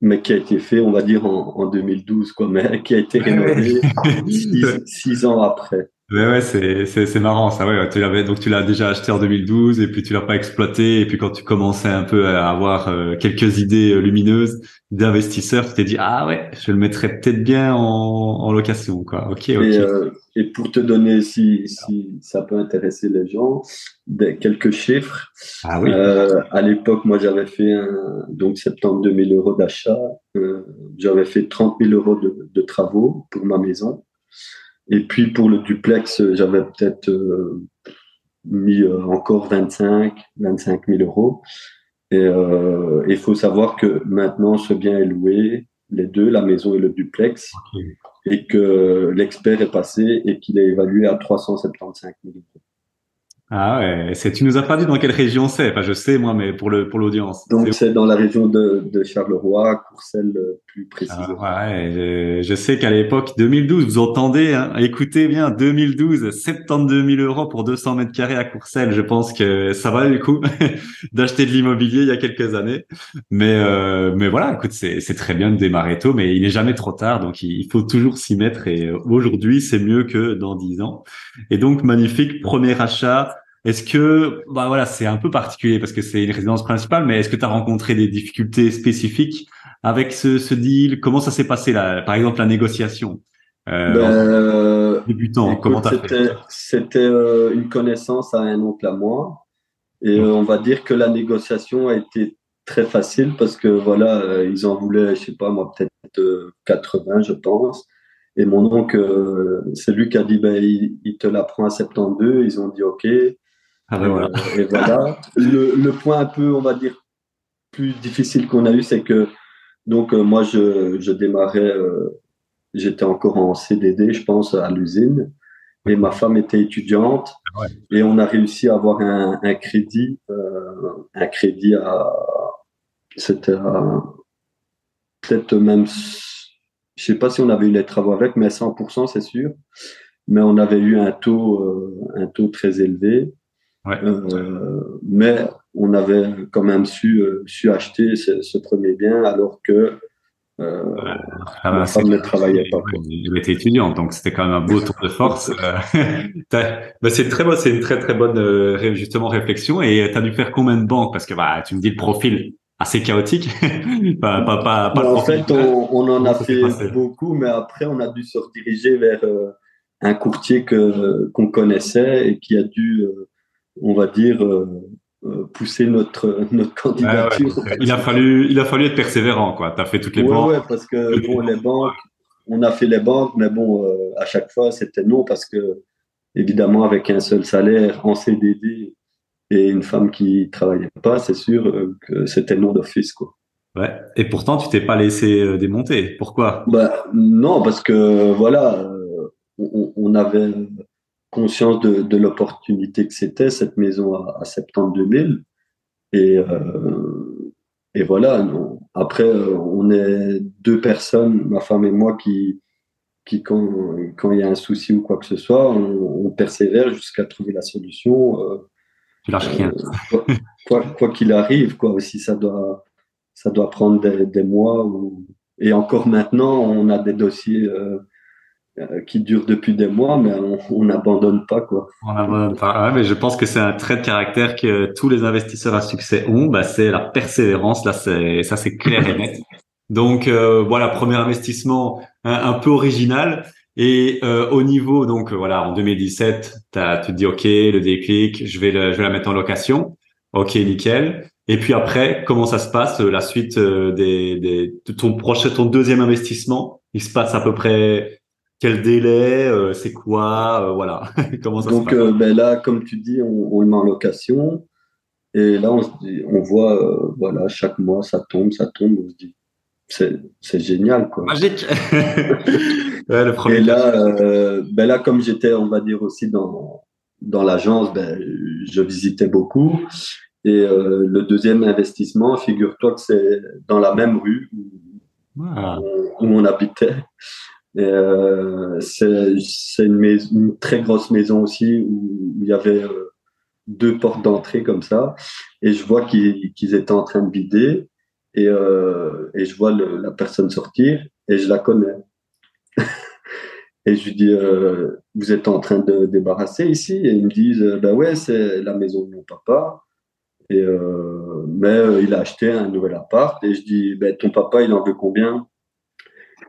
[SPEAKER 2] mais qui a été fait, on va dire, en, en 2012, quoi, mais qui a été rénové six, six, ans après.
[SPEAKER 1] Ouais, ouais, c'est, c'est, c'est marrant, ça, ouais. Tu l'avais, donc tu l'as déjà acheté en 2012 et puis tu l'as pas exploité et puis quand tu commençais un peu à avoir euh, quelques idées euh, lumineuses d'investisseurs, tu t'es dit, ah ouais, je le mettrais peut-être bien en, en location, quoi. Ok, ok.
[SPEAKER 2] Et, euh, et, pour te donner, si, si ça peut intéresser les gens, ben, quelques chiffres.
[SPEAKER 1] Ah oui.
[SPEAKER 2] Euh, à l'époque, moi, j'avais fait un, donc 72 000 euros d'achat. j'avais fait 30 000 euros de, de travaux pour ma maison. Et puis pour le duplex, j'avais peut-être euh, mis euh, encore 25, 25 000 euros. Et euh, il faut savoir que maintenant ce bien est loué les deux, la maison et le duplex, et que l'expert est passé et qu'il est évalué à 375 000 euros.
[SPEAKER 1] Ah ouais, c'est, tu nous as pas dit dans quelle région c'est. Enfin, je sais moi, mais pour le pour l'audience.
[SPEAKER 2] Donc c'est dans la région de, de Charleroi, Courcelles euh, plus précisément.
[SPEAKER 1] Ah ouais, je, sais qu'à l'époque 2012, vous entendez, hein, écoutez bien, 2012, 72 000 euros pour 200 mètres carrés à Courcelles. Je pense que ça valait le coup d'acheter de l'immobilier il y a quelques années. Mais euh, mais voilà, écoute, c'est c'est très bien de démarrer tôt, mais il n'est jamais trop tard, donc il, il faut toujours s'y mettre. Et euh, aujourd'hui, c'est mieux que dans 10 ans. Et donc magnifique premier achat est-ce que, bah voilà, c'est un peu particulier parce que c'est une résidence principale, mais est-ce que tu as rencontré des difficultés spécifiques avec ce, ce deal? Comment ça s'est passé là Par exemple, la négociation
[SPEAKER 2] euh, ben, euh
[SPEAKER 1] débutant, comment t'as fait?
[SPEAKER 2] C'était euh, une connaissance à un oncle à moi, et euh, on va dire que la négociation a été très facile parce que voilà, ils en voulaient, je sais pas moi, peut-être 80, je pense. Et mon oncle, c'est lui qui a dit, ben, il, il te la prend à 72. Ils ont dit OK.
[SPEAKER 1] Ah ben voilà.
[SPEAKER 2] Euh, et voilà. le, le, point un peu, on va dire, plus difficile qu'on a eu, c'est que donc euh, moi, je, je démarrais, euh, j'étais encore en CDD, je pense, à l'usine, et ma femme était étudiante, et on a réussi à avoir un, un crédit, un crédit à, c'était peut-être même, je sais pas si on avait eu les travaux avec, mais 100%, c'est sûr. Mais on avait eu un taux, un taux très élevé. Euh, mais on avait quand même su, euh, su acheter ce, premier bien alors que euh, ah bah, femme ne travaillait pas.
[SPEAKER 1] Elle était étudiante, donc c'était quand même un beau tour de force. bah, c'est très bon, c'est une très très bonne justement réflexion. Et tu as dû faire combien de banques? Parce que bah, tu me dis le profil assez chaotique.
[SPEAKER 2] pas, pas, pas, pas en fait, on, on, en a fait beaucoup, mais après on a dû se rediriger vers un courtier que qu'on connaissait et qui a dû on va dire, euh, euh, pousser notre, notre candidature.
[SPEAKER 1] Il, a fallu, il a fallu être persévérant, quoi. Tu as fait toutes les banques.
[SPEAKER 2] Oui, parce que bon, les banques, on a fait les banques, mais bon, euh, à chaque fois, c'était non, parce que, évidemment, avec un seul salaire en CDD et une femme qui travaillait pas, c'est sûr que c'était non d'office, quoi.
[SPEAKER 1] Ouais. Et pourtant, tu t'es pas laissé démonter. Pourquoi?
[SPEAKER 2] Bah, Non, parce que voilà, on, on, avait conscience de, de l'opportunité que c'était cette maison à, à 72 000. Et, euh, et voilà. Non. Après, euh, on est deux personnes, ma femme et moi, qui, qui quand, quand il y a un souci ou quoi que ce soit, on, on persévère jusqu'à trouver la solution. Euh,
[SPEAKER 1] tu lâches rien.
[SPEAKER 2] Euh, quoi qu'il arrive, quoi. Aussi, ça doit, ça doit prendre des, des mois. Ou... Et encore maintenant, on a des dossiers. Euh, qui dure depuis des mois, mais on n'abandonne pas quoi.
[SPEAKER 1] On n'abandonne pas. Ouais, mais je pense que c'est un trait de caractère que tous les investisseurs à succès ont. Bah, c'est la persévérance. Là, c'est ça, c'est clair et net. Donc euh, voilà, premier investissement un, peu original. Et euh, au niveau, donc voilà, en 2017, as, tu te dis ok, le déclic, je vais, le, je vais la mettre en location. Ok, nickel. Et puis après, comment ça se passe la suite des, des, de ton prochain, ton deuxième investissement? Il se passe à peu près quel délai euh, C'est quoi euh, Voilà.
[SPEAKER 2] Comment ça Donc, se passe euh, ben là, comme tu dis, on, on, le met en location. Et là, on, se dit, on voit, voilà, chaque mois, ça tombe, ça tombe. On se dit, c'est génial, quoi.
[SPEAKER 1] Magique ouais, le premier
[SPEAKER 2] Et là, ben là, comme j'étais, on va dire, aussi dans, dans l'agence, ben, je visitais beaucoup. Et le deuxième investissement, figure-toi que c'est dans la même rue où, ah. où on habitait. Euh, c'est une, très grosse maison aussi où il y avait euh, deux portes d'entrée comme ça. Et je vois qu'ils étaient en train de vider. Et, euh, et je vois la personne sortir et je la connais. et je lui dis, euh, vous êtes en train de débarrasser ici? Et ils me disent, ben ouais, c'est la maison de mon papa. Et mais il a acheté un nouvel appart. Et je dis, ben, ton papa, il en veut combien?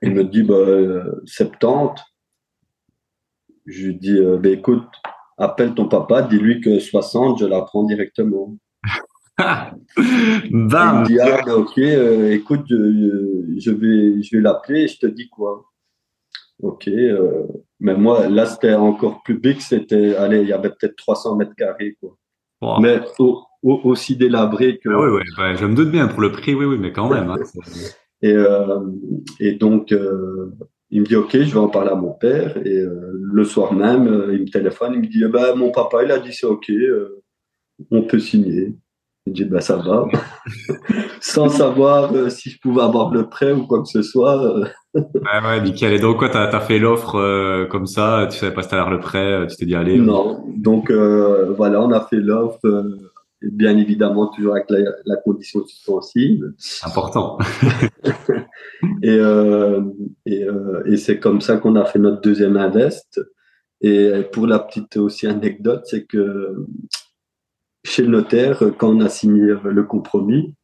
[SPEAKER 2] Il me dit, bah, 70. Je lui dis, euh, bah, écoute, appelle ton papa, dis-lui que 60, je la prends directement.
[SPEAKER 1] Bam.
[SPEAKER 2] Il me dit, ah, bah, ok, euh, écoute, je, vais, je vais l'appeler et je te dis quoi. Ok, euh, mais moi, là, c'était encore plus big, c'était, allez, il y avait peut-être 300 mètres carrés, quoi. Mais aussi délabré que.
[SPEAKER 1] Ah oui, oui, je me doute bien pour le prix, oui, oui, mais quand même. Hein,
[SPEAKER 2] Et, et donc, il me dit, OK, je vais en parler à mon père. Et le soir même, il me téléphone, il me dit, eh ben, mon papa, il a dit, c'est OK, on peut signer. Je dis, ben, ça va. Sans savoir euh, si je pouvais avoir le prêt ou quoi que ce soit. Euh.
[SPEAKER 1] ouais, ouais, nickel. Et donc, quoi, tu as, fait l'offre euh, comme ça, tu savais pas si tu le prêt, tu t'es dit, allez.
[SPEAKER 2] Non. Donc, voilà, on a fait l'offre, bien évidemment, toujours avec la, condition suspensive.
[SPEAKER 1] Important.
[SPEAKER 2] et et, et c'est comme ça qu'on a fait notre deuxième invest. Et pour la petite aussi anecdote, c'est que chez le notaire, quand on a signé le compromis,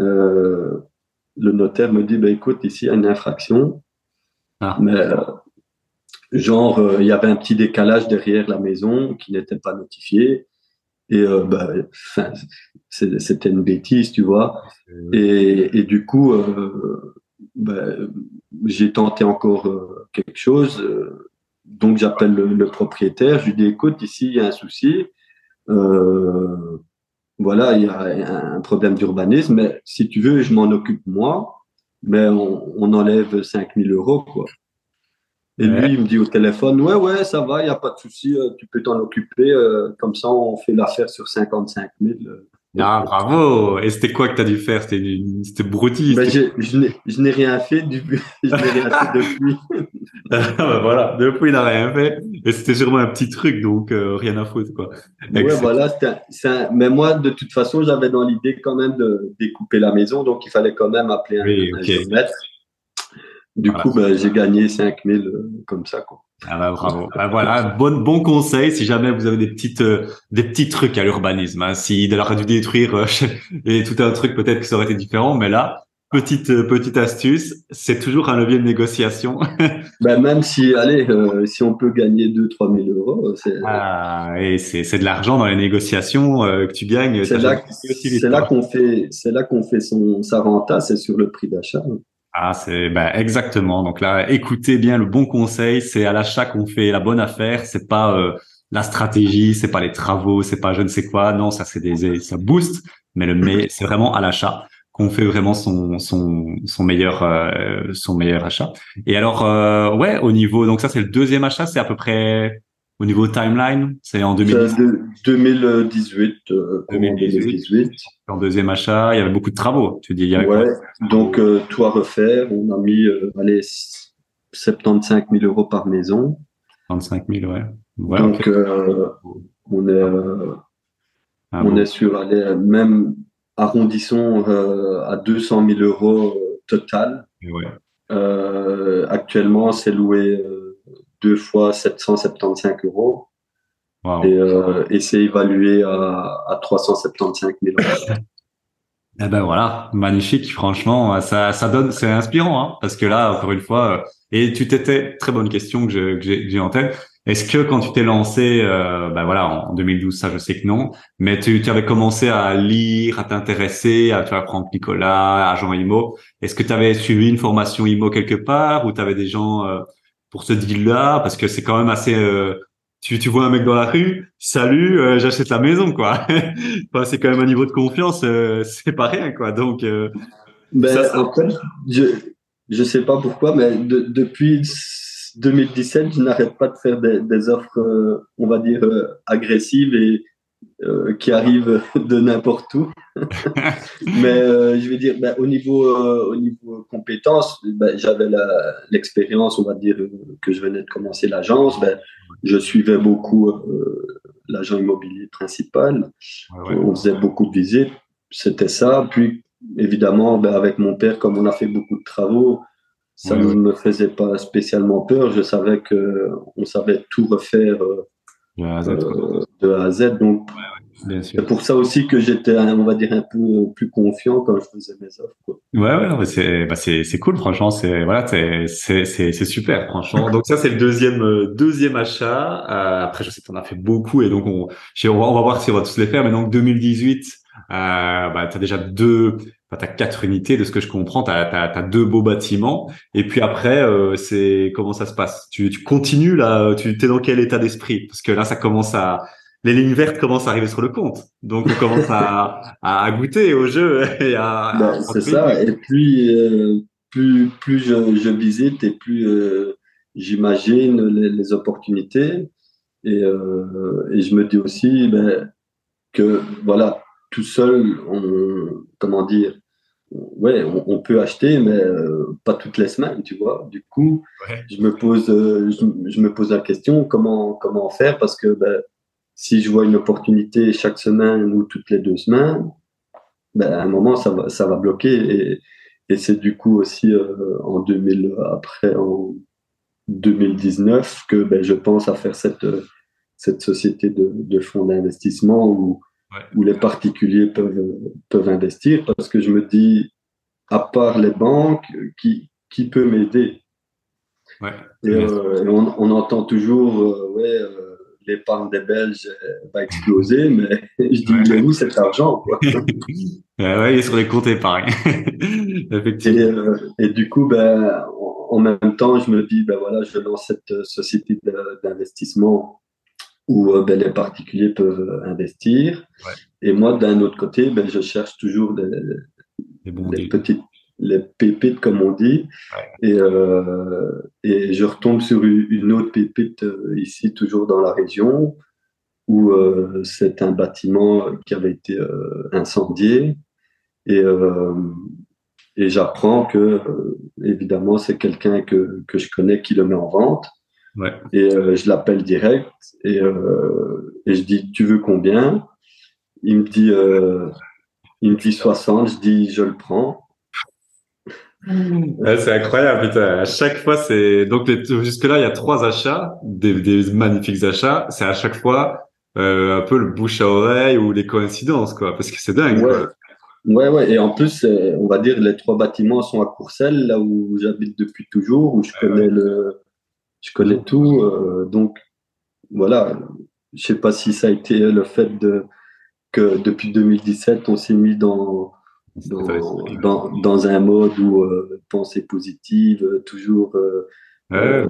[SPEAKER 2] euh, le notaire me dit, bah, écoute, ici, il y a une infraction. Ah. Mais euh, genre, euh, il y avait un petit décalage derrière la maison qui n'était pas notifié. Et bah, c'était une bêtise, tu vois. Et, du coup, bah, j'ai tenté encore quelque chose. donc, j'appelle le, le, propriétaire. Je lui dis, écoute, ici, il y a un souci. Euh, voilà, il y a un problème d'urbanisme, mais si tu veux, je m'en occupe moi, mais on, enlève 5000 euros, quoi. Et lui, il me dit au téléphone, ouais, ouais, ça va, il n'y a pas de souci, euh, tu peux t'en occuper, euh, comme ça, on fait l'affaire sur 55 000.
[SPEAKER 1] Ah, bravo Et c'était quoi que tu as dû faire? C'était broutille
[SPEAKER 2] ben, Je n'ai rien fait depuis. je n'ai rien fait depuis.
[SPEAKER 1] Ah, ben, voilà, depuis, il n'a rien fait. Et c'était sûrement un petit truc, donc euh, rien à foutre. Quoi.
[SPEAKER 2] Ouais, voilà. Un, mais moi, de toute façon, j'avais dans l'idée quand même de découper la maison, donc il fallait quand même appeler un, oui. Du coup, ben, j'ai gagné 5000 euh, comme ça. Quoi.
[SPEAKER 1] Ah bah, bravo. Bah, voilà, bon, bon conseil si jamais vous avez des petites euh, des petits trucs à l'urbanisme. Hein. Si il aurait dû détruire euh, et tout un truc, peut-être que ça aurait été différent. Mais là, petite petite astuce, c'est toujours un levier de négociation.
[SPEAKER 2] bah, même si, allez, si on peut gagner 2-3 000 euros, c'est.
[SPEAKER 1] Ah, et c'est c'est de l'argent dans les négociations que tu gagnes.
[SPEAKER 2] C'est là, qu'on fait c'est là qu'on fait son sa renta, c'est sur le prix d'achat.
[SPEAKER 1] Ah, c'est ben, exactement. Donc là, écoutez bien le bon conseil. C'est à l'achat qu'on fait la bonne affaire. C'est pas euh, la stratégie, c'est pas les travaux, c'est pas je ne sais quoi. Non, ça c'est des ça booste, mais le mais c'est vraiment à l'achat qu'on fait vraiment son son son meilleur euh, son meilleur achat. Et alors euh, ouais, au niveau donc ça c'est le deuxième achat, c'est à peu près au niveau timeline, c'est en
[SPEAKER 2] 2018. 2018, 2018.
[SPEAKER 1] En deuxième achat, il y avait beaucoup de travaux. Tu dis, il y avait
[SPEAKER 2] ouais, donc euh, tout à refaire. On a mis euh, allez, 75 000 euros par maison.
[SPEAKER 1] 75 000, ouais.
[SPEAKER 2] donc euh, on est euh, ah on est sur allez, même arrondissons à 200 000 euros total. Ouais. actuellement, c'est loué deux fois 775 euros. Euh, et, c'est évalué à, 375 000 euros.
[SPEAKER 1] Eh ben voilà, magnifique. Franchement, ça, ça donne, c'est inspirant, hein, parce que là, encore une fois, euh, et tu t'étais très bonne question que j'ai en tête. Est-ce que quand tu t'es lancé, euh, ben voilà, en 2012, ça je sais que non, mais tu, tu avais commencé à lire, à t'intéresser, à tu apprendre Nicolas, agent IMO. Est-ce que tu avais suivi une formation IMO quelque part ou tu avais des gens euh, pour ce deal-là parce que c'est quand même assez. Euh, tu, tu vois un mec dans la rue, salut, euh, j'achète la maison, quoi. c'est quand même un niveau de confiance, euh, c'est pas rien, quoi. Donc,
[SPEAKER 2] ben, ça, je je sais pas pourquoi, mais depuis 2017, je n'arrête pas de faire des, des offres, on va dire, agressives et euh, qui arrive de n'importe où. Mais euh, je vais dire, ben, au niveau euh, au niveau compétences, ben, j'avais l'expérience, on va dire que je venais de commencer l'agence. Ben, je suivais beaucoup l'agent immobilier principal. On faisait beaucoup de visites. C'était ça. Puis évidemment, avec mon père, comme on a fait beaucoup de travaux, ça ne me faisait pas spécialement peur. Je savais que on savait tout refaire de A à Z. Donc, c'est pour ça aussi que j'étais, on va dire, un peu plus confiant quand je faisais mes offres. Quoi.
[SPEAKER 1] Ouais, ouais, c'est, bah c'est, c'est cool, franchement. C'est, voilà, c'est, c'est, c'est, super, franchement. Donc ça, c'est le deuxième, euh, deuxième achat. Euh, après, je sais que t'en as fait beaucoup et donc on, on va, on va voir si on va tous les faire. Mais donc 2018, euh, bah, t'as déjà deux, tu as quatre unités de ce que je comprends, tu as, deux beaux bâtiments. Et puis après, euh, c'est comment ça se passe? Tu, tu continues là Tu es dans quel état d'esprit? Parce que là, ça commence à, les lignes vertes commencent à arriver sur le compte. Donc on commence à, à goûter au jeu et à.
[SPEAKER 2] Ben, c'est ça. Et puis euh, plus plus je, je, visite et plus euh, j'imagine les, les, opportunités. Et, euh, et, je me dis aussi ben, que voilà, tout seul, on, comment dire, ouais, on, peut acheter, mais euh, pas toutes les semaines, tu vois. Du coup, je me pose, euh, je, me pose la question comment comment faire? Parce que ben, si je vois une opportunité chaque semaine ou toutes les deux semaines, ben, à un moment ça va ça va bloquer. Et, et c'est du coup aussi euh, en 2000 après en 2019 que ben, je pense à faire cette cette société de, de fonds d'investissement où où les particuliers peuvent, peuvent investir parce que je me dis, à part les banques, qui, qui peut m'aider? Ouais, euh, on, entend toujours, euh, ouais, euh, l'épargne des Belges va exploser, mais je dis, mais où cet argent quoi.
[SPEAKER 1] Ouais, il est sur les comptes épargne.
[SPEAKER 2] Effectivement. Et, et, du coup, ben, en même temps, je me dis, ben voilà, je lance cette société d'investissement où euh, ben, les particuliers peuvent investir. Et moi, d'un autre côté, ben, je cherche toujours des, les petites les pépites, comme on dit. Et, euh, et je retombe sur une autre pépite euh, ici, toujours dans la région, où euh, c'est un bâtiment qui avait été euh, incendié. Et, euh, et j'apprends que, évidemment, c'est quelqu'un que, que je connais qui le met en vente. Ouais. Et euh, je l'appelle direct et, euh, et je dis tu veux combien? Il me dit euh, il me dit 60. Je dis je le prends.
[SPEAKER 1] c'est incroyable, putain. À chaque fois, c'est donc jusque là, il y a trois achats, des, des magnifiques achats. C'est à chaque fois euh, un peu le bouche à oreille ou les coïncidences, quoi, parce que c'est dingue.
[SPEAKER 2] Ouais. Quoi. Ouais, ouais, et en plus, on va dire les trois bâtiments sont à Courcelles, là où j'habite depuis toujours, où je connais le, je connais tout. Euh, donc, voilà, je sais pas si ça a été le fait de que depuis 2017, on s'est mis dans dans, dans, un mode où euh, pensée positive, toujours. Euh,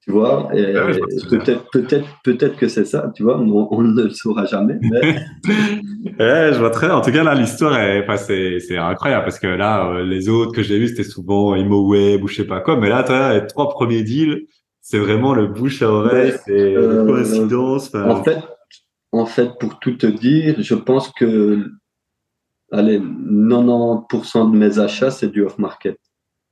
[SPEAKER 2] tu vois, peut-être, peut-être, peut-être que c'est ça, tu vois, on, ne le saura jamais. Mais...
[SPEAKER 1] je vois très. En tout cas, là, l'histoire est, c'est, c'est incroyable parce que là, les autres que j'ai vus, c'était souvent ImoWeb ou je sais pas quoi, mais là, tu as les trois premiers deals, c'est vraiment le bouche à oreille, c'est euh, coïncidence.
[SPEAKER 2] En fait, en fait, pour tout te dire, je pense que allez, 90% de mes achats, c'est du off-market.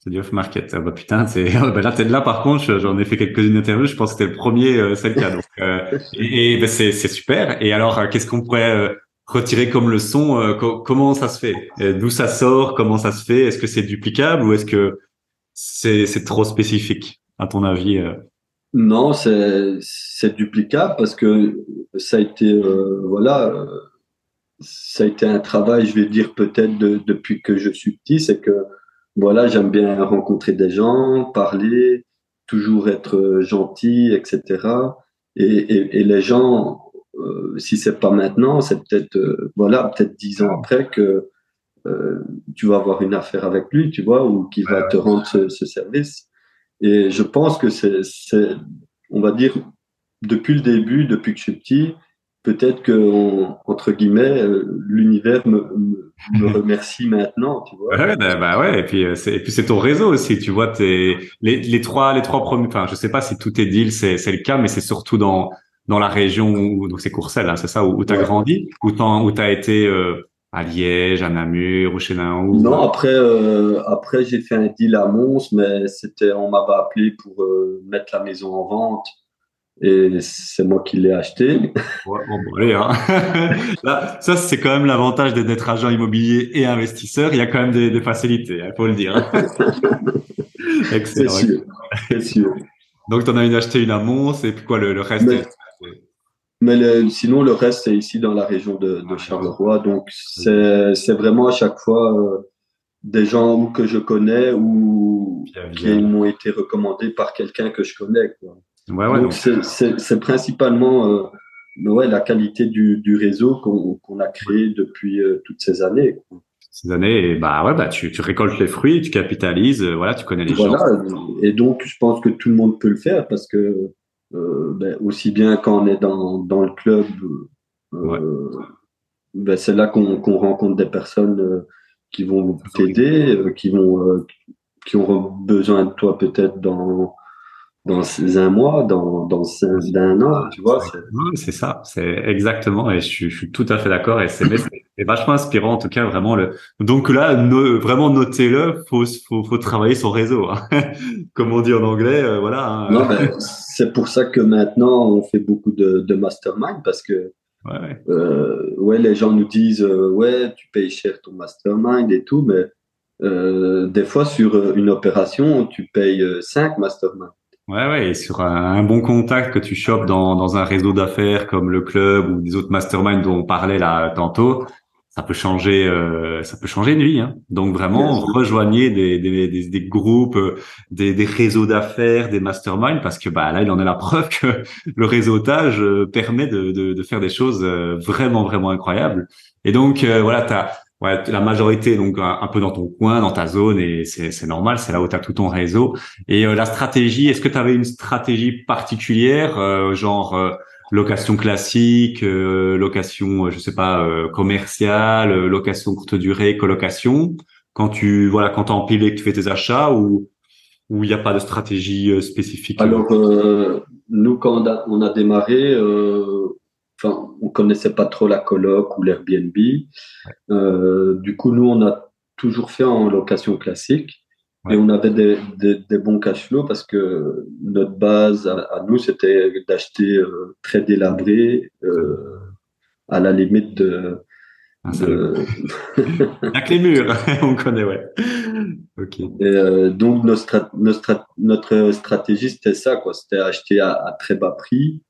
[SPEAKER 1] C'est du off-market. Ah bah putain, c'est bah là, là par contre, j'en ai fait quelques-unes interviews. Je pense que c'était le premier, euh, c'est le cas. Donc, euh, et, bah, c'est super. Et alors, euh, qu'est-ce qu'on pourrait retirer comme leçon Comment ça se fait? D'où ça sort? Comment ça se fait? Est-ce que c'est duplicable ou est-ce que c'est trop spécifique? À ton avis euh?
[SPEAKER 2] Non, c'est duplicable parce que ça a été euh, voilà, euh, ça a été un travail, je vais dire peut-être depuis que je suis petit, c'est que voilà, j'aime bien rencontrer des gens, parler, toujours être gentil, etc. Et, et, les gens, si c'est pas maintenant, c'est peut-être voilà, peut-être dix ans après que tu vas avoir une affaire avec lui, tu vois, ou qui va te rendre ce service. Et je pense que c'est, on va dire, depuis le début, depuis que je suis petit, peut-être que, entre guillemets, euh, l'univers me, me, remercie maintenant, tu vois.
[SPEAKER 1] Ouais, bah, bah ouais, et puis euh, c'est, et puis c'est ton réseau aussi, tu vois, t'es, les, les trois, les trois premiers, enfin, je sais pas si tout est deal, c'est, c'est le cas, mais c'est surtout dans, dans la région où, donc c'est Courcelles, hein, c'est ça, où, où tu as grandi, où tu as été, euh, à Liège, à Namur ou chez Naou
[SPEAKER 2] Non, après, euh, après j'ai fait un deal à Mons, mais c'était, on m'avait appelé pour euh, mettre la maison en vente et c'est moi qui l'ai acheté.
[SPEAKER 1] Ouais, bon, bon, allez, hein. Là, ça, c'est quand même l'avantage d'être agent immobilier et investisseur. Il y a quand même des, des facilités, il hein, faut le dire.
[SPEAKER 2] Excellent. C'est sûr. C'est sûr.
[SPEAKER 1] Donc, tu en as une acheté une à Mons et puis quoi, le, le reste
[SPEAKER 2] mais sinon, le reste, c'est ici dans la région de, de Charleroi. Donc, c'est vraiment à chaque fois euh, des gens que je connais ou qui m'ont été recommandés par quelqu'un que je connais. Quoi. Ouais, ouais, donc, c'est principalement euh, ouais, la qualité du, du réseau qu'on a créé depuis euh, toutes ces années.
[SPEAKER 1] Ces années, et bah ouais, bah tu, tu récoltes les fruits, tu capitalises, voilà, tu connais les
[SPEAKER 2] voilà, Et donc, je pense que tout le monde peut le faire parce que ben, aussi bien quand on est dans, dans le club, ben, c'est là qu'on rencontre des personnes qui vont t'aider, qui vont qui auront besoin de toi peut-être dans dans un mois, dans, dans un, an, tu vois.
[SPEAKER 1] C'est ça, c'est exactement, et je suis, je suis, tout à fait d'accord, et c'est vachement inspirant en tout cas, vraiment. Le... Donc là, vraiment notez-le, faut, faut, faut travailler son réseau, hein. comme on dit en anglais, euh, voilà.
[SPEAKER 2] Hein. Non, c'est pour ça que maintenant on fait beaucoup de, de mastermind parce que ouais, ouais. Euh, ouais, les gens nous disent euh, ouais, tu payes cher ton mastermind et tout, mais euh, des fois sur une opération, tu payes cinq masterminds.
[SPEAKER 1] Ouais, ouais, et sur un, bon contact que tu chopes dans, dans un réseau d'affaires comme le club ou des autres masterminds dont on parlait là tantôt, ça peut changer, euh, ça peut changer une vie. Hein. Donc vraiment, rejoignez des, des, des, des groupes, euh, des, des réseaux d'affaires, des masterminds, parce que bah là, il en est la preuve que le réseautage euh, permet de, de, de faire des choses vraiment, vraiment incroyables. Et donc voilà, tu as ouais, la majorité donc un, peu dans ton coin, dans ta zone et c'est normal, c'est là où tu as tout ton réseau. Et euh, la stratégie, est-ce que tu avais une stratégie particulière, euh, genre euh, location classique, location, je sais pas, commerciale, location courte durée, colocation, quand tu voilà, quand tu empilé que tu fais tes achats ou ou il n'y a pas de stratégie spécifique?
[SPEAKER 2] Alors nous quand on a, on a démarré enfin, on connaissait pas trop la coloc ou l'Airbnb. Euh, du coup, nous, on a toujours fait en location classique. Et on avait des, des, bons cash flow parce que notre base à, nous, c'était d'acheter euh, très délabré, euh, à la limite de.
[SPEAKER 1] Ah, Avec les murs, on connaît, ouais.
[SPEAKER 2] Ok. Et, donc, notre, notre, stratégie, c'était ça, quoi. C'était acheter à, très bas prix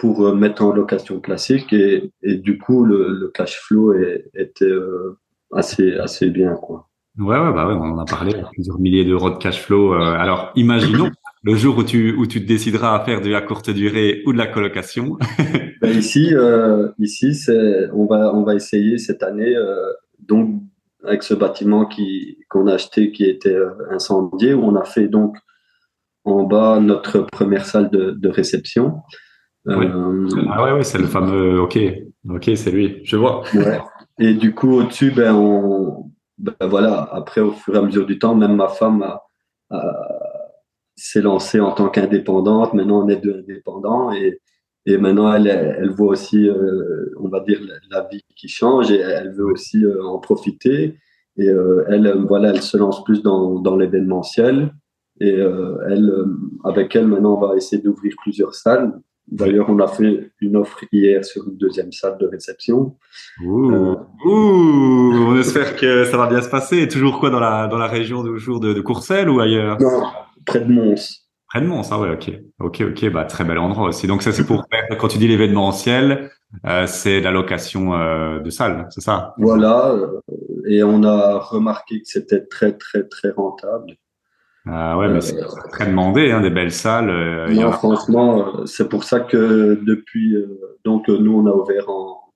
[SPEAKER 2] pour euh, mettre en location classique et, et du coup le, cash flow était euh, assez assez bien quoi.
[SPEAKER 1] Ouais ouais bah ouais on en a parlé plusieurs milliers d'euros de cash flow. Euh, alors imaginons le jour où tu où tu te décideras à faire de la courte durée ou de la colocation.
[SPEAKER 2] Ben, ici ici c'est on va on va essayer cette année donc avec ce bâtiment qui qu'on a acheté qui était incendié où on a fait donc en bas notre première salle de, de réception.
[SPEAKER 1] Euh, ah ouais, ouais c'est le fameux. Ok, ok, c'est lui. Je vois.
[SPEAKER 2] Ouais. Et du coup, au-dessus, ben, on, ben, voilà. Après, au fur et à mesure du temps, même ma femme s'est lancée en tant qu'indépendante. Maintenant, on est deux indépendants et, et maintenant, elle, elle voit aussi, euh, on va dire, la, vie qui change et elle veut aussi euh, en profiter. Et elle, voilà, elle se lance plus dans, dans l'événementiel. Et elle, avec elle, maintenant, on va essayer d'ouvrir plusieurs salles. D'ailleurs, on a fait une offre hier sur une deuxième salle de réception.
[SPEAKER 1] Ouh, euh, on espère que ça va bien se passer. Toujours quoi dans la, dans la région de, jour de, de Courcelles ou ailleurs?
[SPEAKER 2] Non, près de Mons.
[SPEAKER 1] Près de Mons, ah ouais, ok. Ok, ok, bah, très bel endroit aussi. Donc ça, c'est pour faire, quand tu dis l'événementiel, euh, c'est la location euh, de salle, c'est ça?
[SPEAKER 2] Voilà, et on a remarqué que c'était très, très, très rentable.
[SPEAKER 1] Ah ouais, mais c'est euh, très demandé, hein, des belles salles.
[SPEAKER 2] Euh, franchement, c'est pour ça que depuis, donc nous on a ouvert en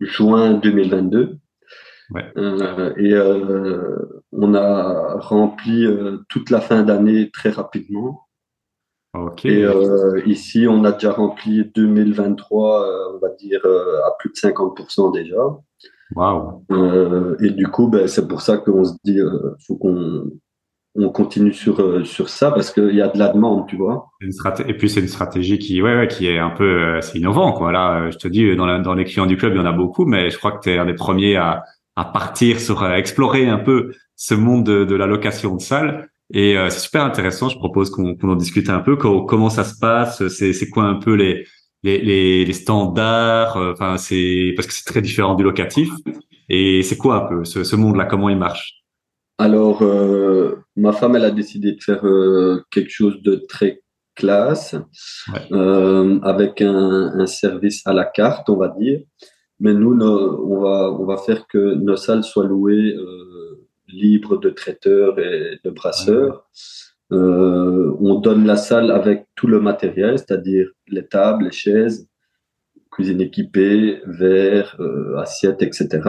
[SPEAKER 2] juin 2022. Ouais. et on a rempli toute la fin d'année très rapidement. Okay. Et ici, on a déjà rempli 2023, on va dire, à plus de 50% déjà. Wow. et du coup, ben, c'est pour ça qu'on se dit, faut qu'on on continue sur euh, sur ça parce qu'il y a de la demande, tu vois.
[SPEAKER 1] et puis c'est une stratégie qui ouais, ouais qui est un peu euh, c'est innovant quoi. Là, euh, je te dis dans, dans les clients du club, il y en a beaucoup, mais je crois que tu es un des premiers à à partir sur à explorer un peu ce monde de, de la location de salles. Et c'est super intéressant. Je propose qu'on en discute un peu. Comment, ça se passe? C'est c'est quoi un peu les les, les, les standards? Enfin, c'est parce que c'est très différent du locatif. Et c'est quoi un peu ce, ce monde-là? Comment il marche?
[SPEAKER 2] Alors, euh, ma femme, elle a décidé de faire euh, quelque chose de très classe, euh, avec un, service à la carte, on va dire. Mais nous, on, va, on va faire que nos salles soient louées libres de traiteurs et de brasseurs. on donne la salle avec tout le matériel, c'est-à-dire les tables, les chaises, cuisine équipée, verres, assiettes, etc.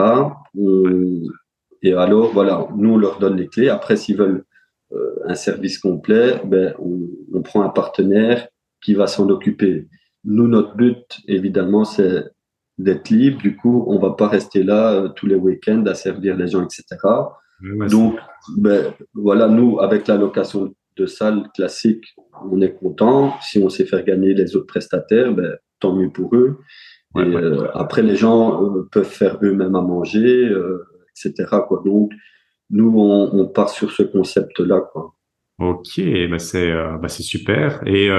[SPEAKER 2] Et alors, voilà, nous, on leur donne les clés. Après, s'ils veulent euh, un service complet, ben, on, on, prend un partenaire qui va s'en occuper. Nous, notre but, évidemment, c'est d'être libre. Du coup, on va pas rester là euh, tous les week-ends à servir les gens, etc. Donc, ben, voilà, nous, avec la location de salle classique, on est content. Si on sait faire gagner les autres prestataires, ben, tant mieux pour eux. et euh, après, les gens euh, peuvent faire eux-mêmes à manger, etc. Donc, nous, on, part sur ce concept-là.
[SPEAKER 1] Ok, bah c'est bah c'est super. Et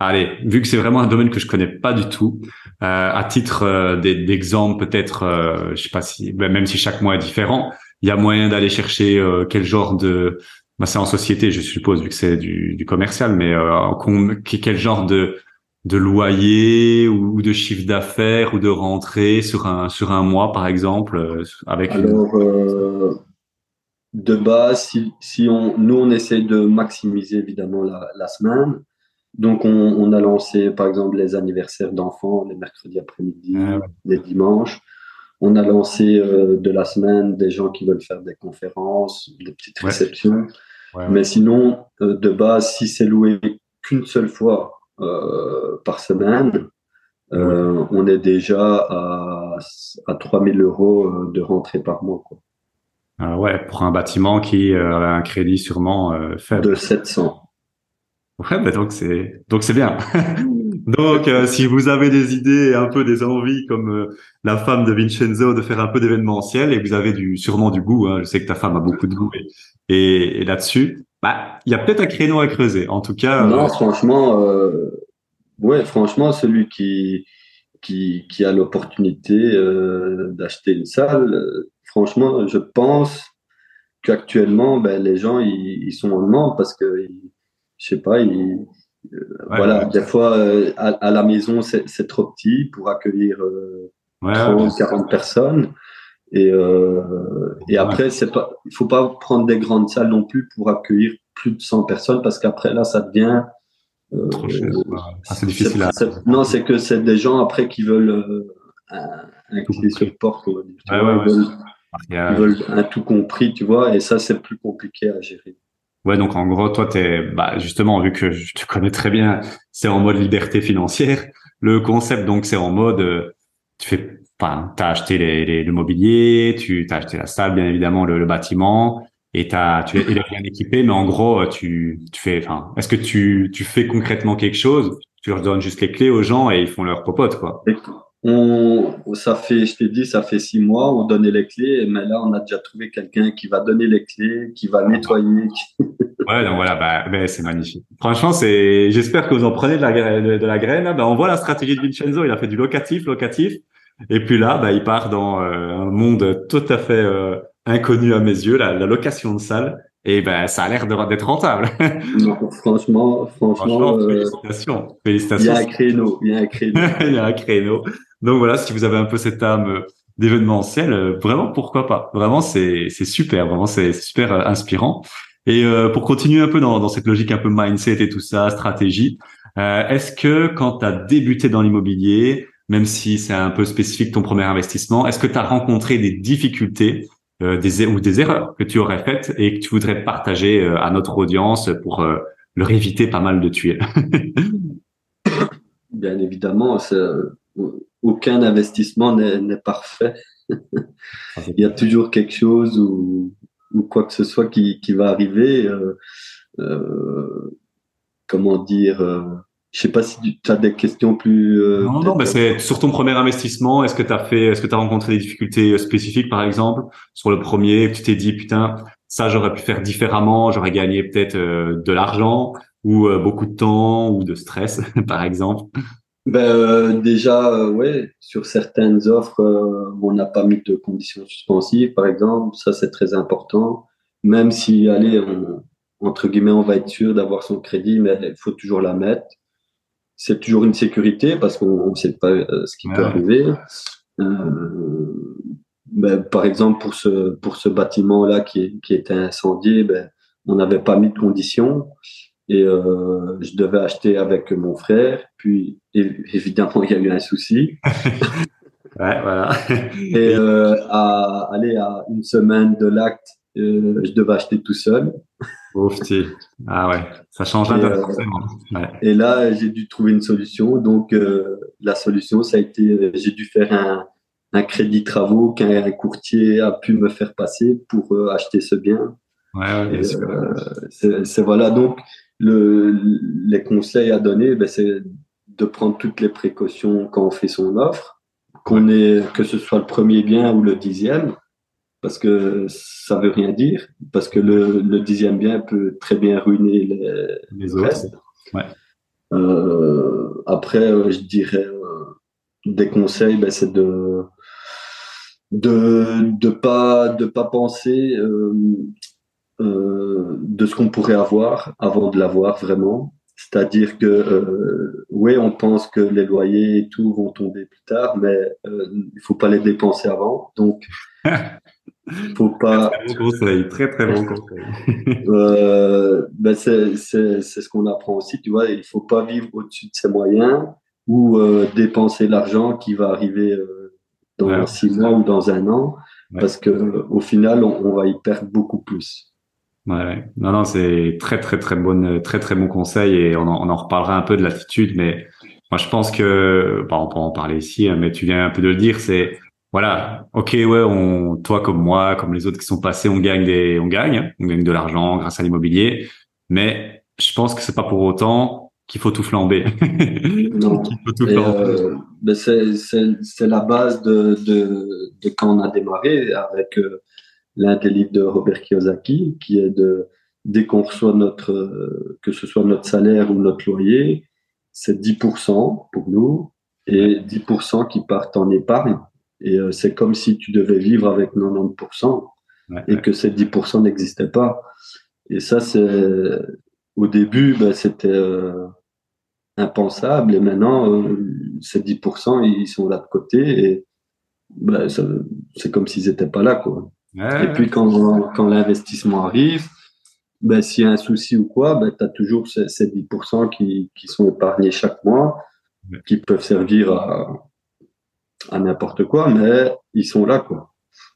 [SPEAKER 1] Allez, vu que c'est vraiment un domaine que je connais pas du tout, euh, à titre euh, d'exemple, peut-être, euh, je sais pas si, ben, même si chaque mois est différent, il y a moyen d'aller chercher euh, quel genre de, bah, c'est en société, je suppose, vu que c'est du, commercial, mais euh, quel genre de de loyer ou, de chiffre d'affaires ou de rentrée sur un sur un mois, par exemple, avec.
[SPEAKER 2] Alors. De base, si, si on, nous on essaie de maximiser évidemment la, la semaine, donc, on, a lancé, par exemple, les anniversaires d'enfants les mercredis après-midi, ah les dimanches. On a lancé euh, de la semaine des gens qui veulent faire des conférences, des petites réceptions. Mais sinon, euh, de base, si c'est loué qu'une seule fois euh, par semaine, on est déjà à, à 3000 euros de rentrée par mois. Quoi.
[SPEAKER 1] Ah ouais, pour un bâtiment qui a un crédit sûrement faible.
[SPEAKER 2] De 700.
[SPEAKER 1] Ouais, bah donc c'est donc c'est bien. donc euh, si vous avez des idées, un peu des envies comme euh, la femme de Vincenzo de faire un peu d'événementiel et vous avez du sûrement du goût, hein, je sais que ta femme a beaucoup de goût et, et, là-dessus, bah il y a peut-être un créneau à creuser. En tout cas.
[SPEAKER 2] Non, euh, franchement, ouais, franchement celui qui qui qui a l'opportunité d'acheter une salle, franchement, je pense qu'actuellement, ben, les gens ils, ils sont en demande parce que je sais pas, il, euh, voilà, des fois euh, à, la maison c'est trop petit pour accueillir euh, 30, 40 personnes. Et, euh, et après, c'est pas, il faut pas prendre des grandes salles non plus pour accueillir plus de 100 personnes parce qu'après là, ça devient
[SPEAKER 1] trop cher. Ah, c'est difficile. À...
[SPEAKER 2] Non, c'est que c'est des gens après qui veulent un, un clé sur porte, on va dire. ils, veulent, ils veulent un tout compris, tu vois, et ça c'est plus compliqué à gérer.
[SPEAKER 1] Ouais, donc en gros, toi, t'es, bah, justement, vu que je te connais très bien, c'est en mode liberté financière. Le concept, donc, c'est en mode, euh, tu fais, enfin, t'as acheté les, les, le mobilier, tu as acheté la salle, bien évidemment, le, bâtiment, et t'as, tu es bien équipé, mais en gros, tu, tu fais, enfin, est-ce que tu, tu fais concrètement quelque chose? Tu leur donnes juste les clés aux gens et ils font leur popote, quoi.
[SPEAKER 2] On, ça fait, je t'ai dit, ça fait six mois, on donnait les clés, mais là, on a déjà trouvé quelqu'un qui va donner les clés, qui va nettoyer.
[SPEAKER 1] ouais, donc voilà, bah, bah, c'est magnifique. Franchement, c'est, j'espère que vous en prenez de la, de, la graine. Bah, on voit la stratégie de Vincenzo, il a fait du locatif, locatif. Et puis là, bah, il part dans euh, un monde tout à fait euh, inconnu à mes yeux, la location de salle. Et ben, ça a l'air d'être rentable.
[SPEAKER 2] franchement, franchement,
[SPEAKER 1] euh, félicitations. Félicitations.
[SPEAKER 2] Il y a un créneau, il y a un créneau.
[SPEAKER 1] il y a un créneau. Donc voilà, si vous avez un peu cette âme euh, d'événementiel, euh, vraiment pourquoi pas? Vraiment c'est c'est super, vraiment c'est super euh, inspirant. Et pour continuer un peu dans, dans cette logique un peu mindset et tout ça, stratégie, est-ce que quand tu as débuté dans l'immobilier, même si c'est un peu spécifique ton premier investissement, est-ce que tu as rencontré des difficultés des ou des erreurs que tu aurais faites et que tu voudrais partager à notre audience pour leur éviter pas mal de tuer
[SPEAKER 2] Bien évidemment, aucun investissement n'est parfait. Il y a toujours quelque chose ou, ou quoi que ce soit qui, qui va arriver. Euh, euh, comment dire euh, Je sais pas si tu as des questions plus.
[SPEAKER 1] Euh, non, non, mais c'est sur ton premier investissement. Est-ce que tu as fait, est-ce que tu as rencontré des difficultés spécifiques, par exemple, sur le premier, tu t'es dit putain, ça j'aurais pu faire différemment, j'aurais gagné peut-être de l'argent ou beaucoup de temps ou de stress, par exemple
[SPEAKER 2] ben, euh, Déjà, euh, ouais, sur certaines offres, euh, on n'a pas mis de conditions suspensives, par exemple. Ça, c'est très important. Même si, allez, entre guillemets, on va être sûr d'avoir son crédit, mais il faut toujours la mettre. C'est toujours une sécurité parce qu'on ne sait pas ce qui peut arriver. Ben, par exemple, pour ce, pour ce bâtiment-là qui, qui était incendié, ben, on n'avait pas mis de conditions et euh, je devais acheter avec mon frère. Puis évidemment, il y a eu un souci.
[SPEAKER 1] ouais, voilà.
[SPEAKER 2] et euh, à aller à une semaine de l'acte, euh, je devais acheter tout seul.
[SPEAKER 1] Ah ouais, ça change et, euh,
[SPEAKER 2] et là, j'ai dû trouver une solution. Donc, euh, la solution, ça a été, j'ai dû faire un, un crédit travaux qu'un courtier a pu me faire passer pour acheter ce bien.
[SPEAKER 1] Ouais,
[SPEAKER 2] c'est voilà. Donc, le, les conseils à donner, ben, c'est de prendre toutes les précautions quand on fait son offre, qu'on ait, que ce soit le premier bien ou le dixième, parce que ça veut rien dire, parce que le, le dixième bien peut très bien ruiner les,
[SPEAKER 1] les autres. Ouais.
[SPEAKER 2] Euh, après, euh, je dirais euh, des conseils, ben, c'est de de de pas de pas penser de ce qu'on pourrait avoir avant de l'avoir vraiment. C'est-à-dire que oui, on pense que les loyers et tout vont tomber plus tard, mais il faut pas les dépenser avant. Donc, faut pas.
[SPEAKER 1] Très bon conseil, très très bon conseil.
[SPEAKER 2] euh, ben c'est ce qu'on apprend aussi, tu vois. Il faut pas vivre au-dessus de ses moyens ou euh, dépenser l'argent qui va arriver euh, dans ouais. six mois ou dans un an, ouais. parce que au final, on, on va y perdre beaucoup plus.
[SPEAKER 1] Ouais, non, non, c'est très, très, très bonne, très, très bon conseil et on en, on en reparlera un peu de l'attitude, mais moi, je pense que, bon, on peut en parler ici, hein, mais tu viens un peu de le dire, c'est, voilà, ok, ouais, on, toi comme moi, comme les autres qui sont passés, on gagne des, on gagne, on gagne de l'argent grâce à l'immobilier, mais je pense que c'est pas pour autant qu'il faut tout flamber.
[SPEAKER 2] non. Euh, ben c'est la base de, de, de quand on a démarré avec, euh, l'un des livres de Robert Kiyosaki, qui est de dès qu'on reçoit notre, euh, que ce soit notre salaire ou notre loyer, c'est 10% pour nous et 10% qui partent en épargne. Et euh, c'est comme si tu devais vivre avec 90% ouais, et ouais. que ces 10% n'existaient pas. Et ça, c'est au début, ben, c'était euh, impensable. Et maintenant, euh, ces 10%, ils sont là de côté et ben, c'est comme s'ils n'étaient pas là. Quoi. Ouais, et puis quand, quand l'investissement arrive, ben, s'il y a un souci ou quoi, ben, tu as toujours ces, ces 10% qui, qui, sont épargnés chaque mois, qui peuvent servir à, à n'importe quoi, mais ils sont là. Quoi.